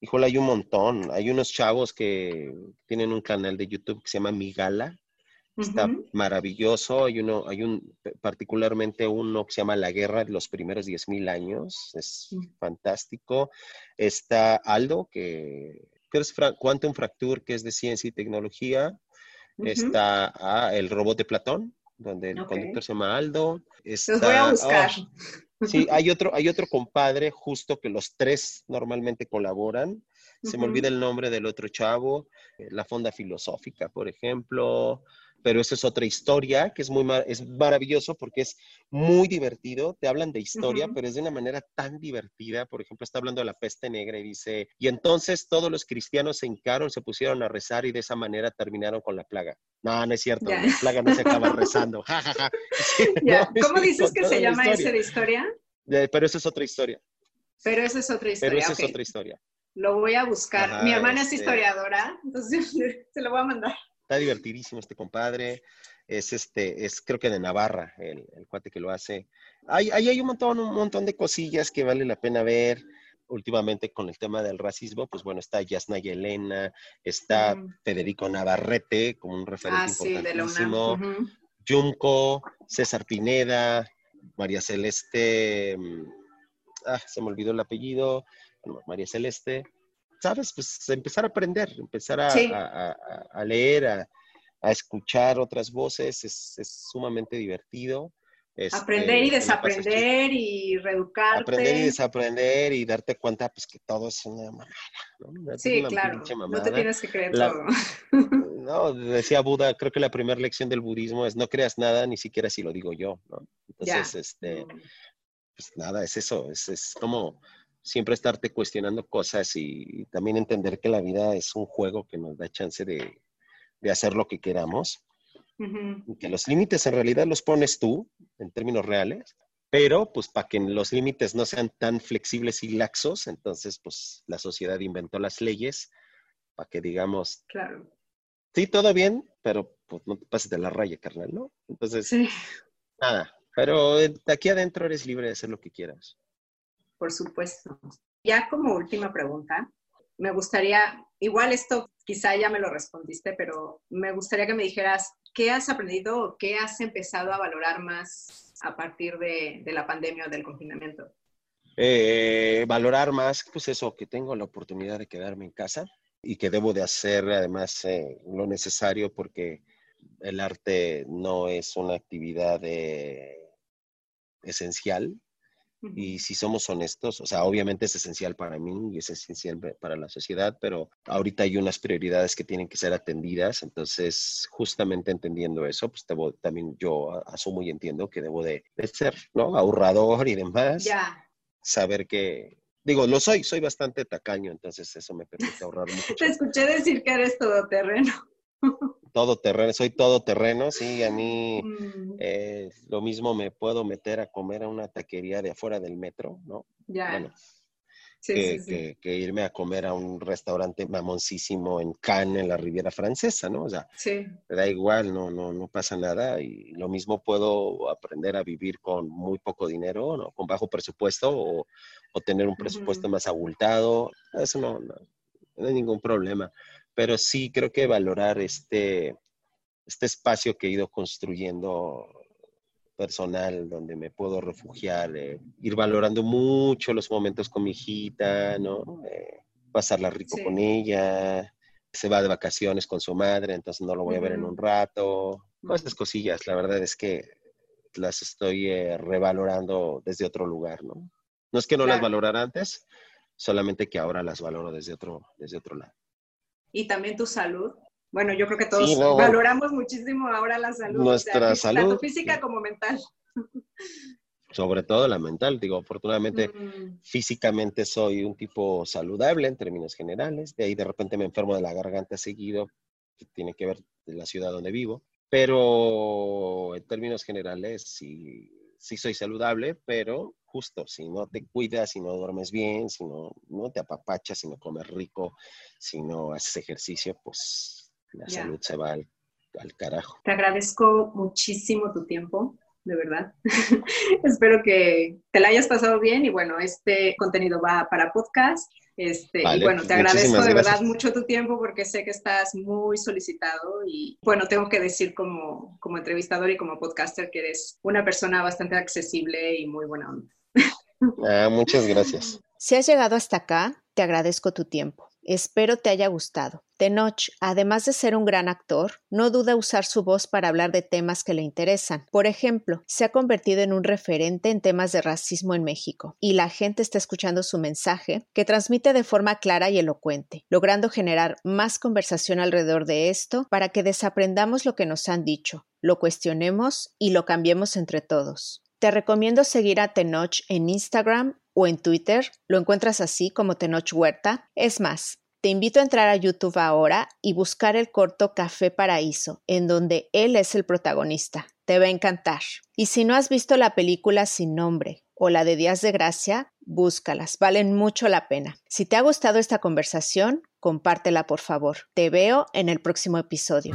Híjole, hay un montón. Hay unos chavos que tienen un canal de YouTube que se llama Migala. Está maravilloso. Hay uno, hay un, particularmente uno que se llama La Guerra de los primeros 10.000 años. Es mm. fantástico. Está Aldo, que, que es Quantum Fracture, que es de ciencia y tecnología. Está ah, el robot de Platón, donde el conductor se llama Aldo. Los voy a buscar. Oh, sí, hay otro, hay otro compadre justo que los tres normalmente colaboran. Se me olvida el nombre del otro chavo. Eh, la Fonda Filosófica, por ejemplo pero esa es otra historia que es muy es maravilloso porque es muy divertido. Te hablan de historia, pero es de una manera tan divertida. Por ejemplo, está hablando de la peste negra y dice, y entonces todos los cristianos se hincaron, se pusieron a rezar y de esa manera terminaron con la plaga. No, no es cierto, la plaga no se acaba rezando. ¿Cómo dices que se llama esa de historia? pero esa es otra historia. Pero esa es otra historia. Pero esa es otra historia. Lo voy a buscar. Mi hermana es este historiadora, entonces se lo voy a mandar. Está divertidísimo este compadre. es este, es creo que de Navarra, el, cuate que lo hace. Hay, hay un montón, un montón de cosillas que vale la pena ver. Últimamente con el tema del racismo, pues bueno, está Yasnaya Elena, está Federico Navarrete como un referente ah, importantísimo, Junco, César Pineda, María Celeste, mm, ah, se me olvidó el apellido, María Celeste, ¿sabes? Pues empezar a aprender, empezar a, leer, a, escuchar otras voces, es, es sumamente divertido. Este, aprender y desaprender y reeducarte. Aprender y desaprender y darte cuenta pues que todo es una mamada, ¿no? sí, claro, no te tienes que creer todo. No, decía Buda, creo que la primera lección del budismo es no creas nada, ni siquiera si lo digo yo, ¿no? Entonces, este, mm. pues nada, es eso, es, es como siempre estarte cuestionando cosas y, también entender que la vida es un juego que nos da chance de, de hacer lo que queramos que los límites en realidad los pones tú, en términos reales, pero pues para que los límites no sean tan flexibles y laxos, entonces pues la sociedad inventó las leyes para que digamos, claro. sí, todo bien, pero pues no te pases de la raya, carnal, ¿no? Entonces, nada, pero de aquí adentro eres libre de hacer lo que quieras. Por supuesto. Ya como última pregunta, me gustaría, igual esto quizá ya me lo respondiste, pero me gustaría que me dijeras ¿qué has aprendido o qué has empezado a valorar más a partir de, la pandemia o del confinamiento? Eh, valorar más, pues eso, que tengo la oportunidad de quedarme en casa y que debo de hacer además eh, lo necesario porque el arte no es una actividad eh, esencial, y si somos honestos, o sea, obviamente es esencial para mí y es esencial para la sociedad, pero ahorita hay unas prioridades que tienen que ser atendidas. Entonces, justamente entendiendo eso, pues debo, también yo asumo y entiendo que debo de, ser, ¿no? Ahorrador y demás. Ya. Saber que, digo, lo soy, soy bastante tacaño, entonces eso me permite ahorrar mucho. Te escuché decir que eres todoterreno. todo terreno, soy todo terreno, sí, a mí mm. eh, lo mismo me puedo meter a comer a una taquería de afuera del metro, ¿no? Ya. Bueno, que, Que, irme a comer a un restaurante mamoncísimo en Cannes, en la Riviera Francesa, ¿no? O sea, da igual, no, no, no pasa nada y lo mismo puedo aprender a vivir con muy poco dinero, ¿no? Con bajo presupuesto o, o tener un presupuesto más abultado, eso no, no, no hay ningún problema pero sí creo que valorar este, este espacio que he ido construyendo personal donde me puedo refugiar, eh, ir valorando mucho los momentos con mi hijita, ¿no? Eh, pasarla rico con ella, se va de vacaciones con su madre, entonces no lo voy a ver en un rato, todas estas cosillas, la verdad es que las estoy eh, revalorando desde otro lugar, ¿no? No es que no las valorara antes, solamente que ahora las valoro desde otro, desde otro lado y también tu salud. Bueno, yo creo que todos valoramos muchísimo ahora la salud. Nuestra salud. Tanto física como mental. Sobre todo la mental, digo, afortunadamente mm. físicamente soy un tipo saludable en términos generales, de ahí de repente me enfermo de la garganta seguido, que tiene que ver la ciudad donde vivo, pero en términos generales sí, sí soy saludable, pero justo, si no te cuidas, si no duermes bien, si no, no te apapachas, si no comes rico, si no haces ejercicio, pues la salud se va al, carajo. Te agradezco muchísimo tu tiempo, de verdad. Espero que te la hayas pasado bien y bueno, este contenido va para podcast. Este, y bueno, te agradezco de verdad mucho tu tiempo porque sé que estás muy solicitado y bueno, tengo que decir como, como entrevistador y como podcaster que eres una persona bastante accesible y muy buena onda. Ah, muchas gracias. Si has llegado hasta acá, te agradezco tu tiempo. Espero te haya gustado. Tenoch, además de ser un gran actor, no duda usar su voz para hablar de temas que le interesan. Por ejemplo, se ha convertido en un referente en temas de racismo en México, y la gente está escuchando su mensaje, que transmite de forma clara y elocuente, logrando generar más conversación alrededor de esto para que desaprendamos lo que nos han dicho, lo cuestionemos y lo cambiemos entre todos. Te recomiendo seguir a Tenoch en Instagram o en Twitter, lo encuentras así como Tenoch Huerta. Es más, te invito a entrar a YouTube ahora y buscar el corto Café Paraíso, en donde él es el protagonista. Te va a encantar. Y si no has visto la película Sin Nombre o la de Días de Gracia, búscalas, valen mucho la pena. Si te ha gustado esta conversación, compártela por favor. Te veo en el próximo episodio.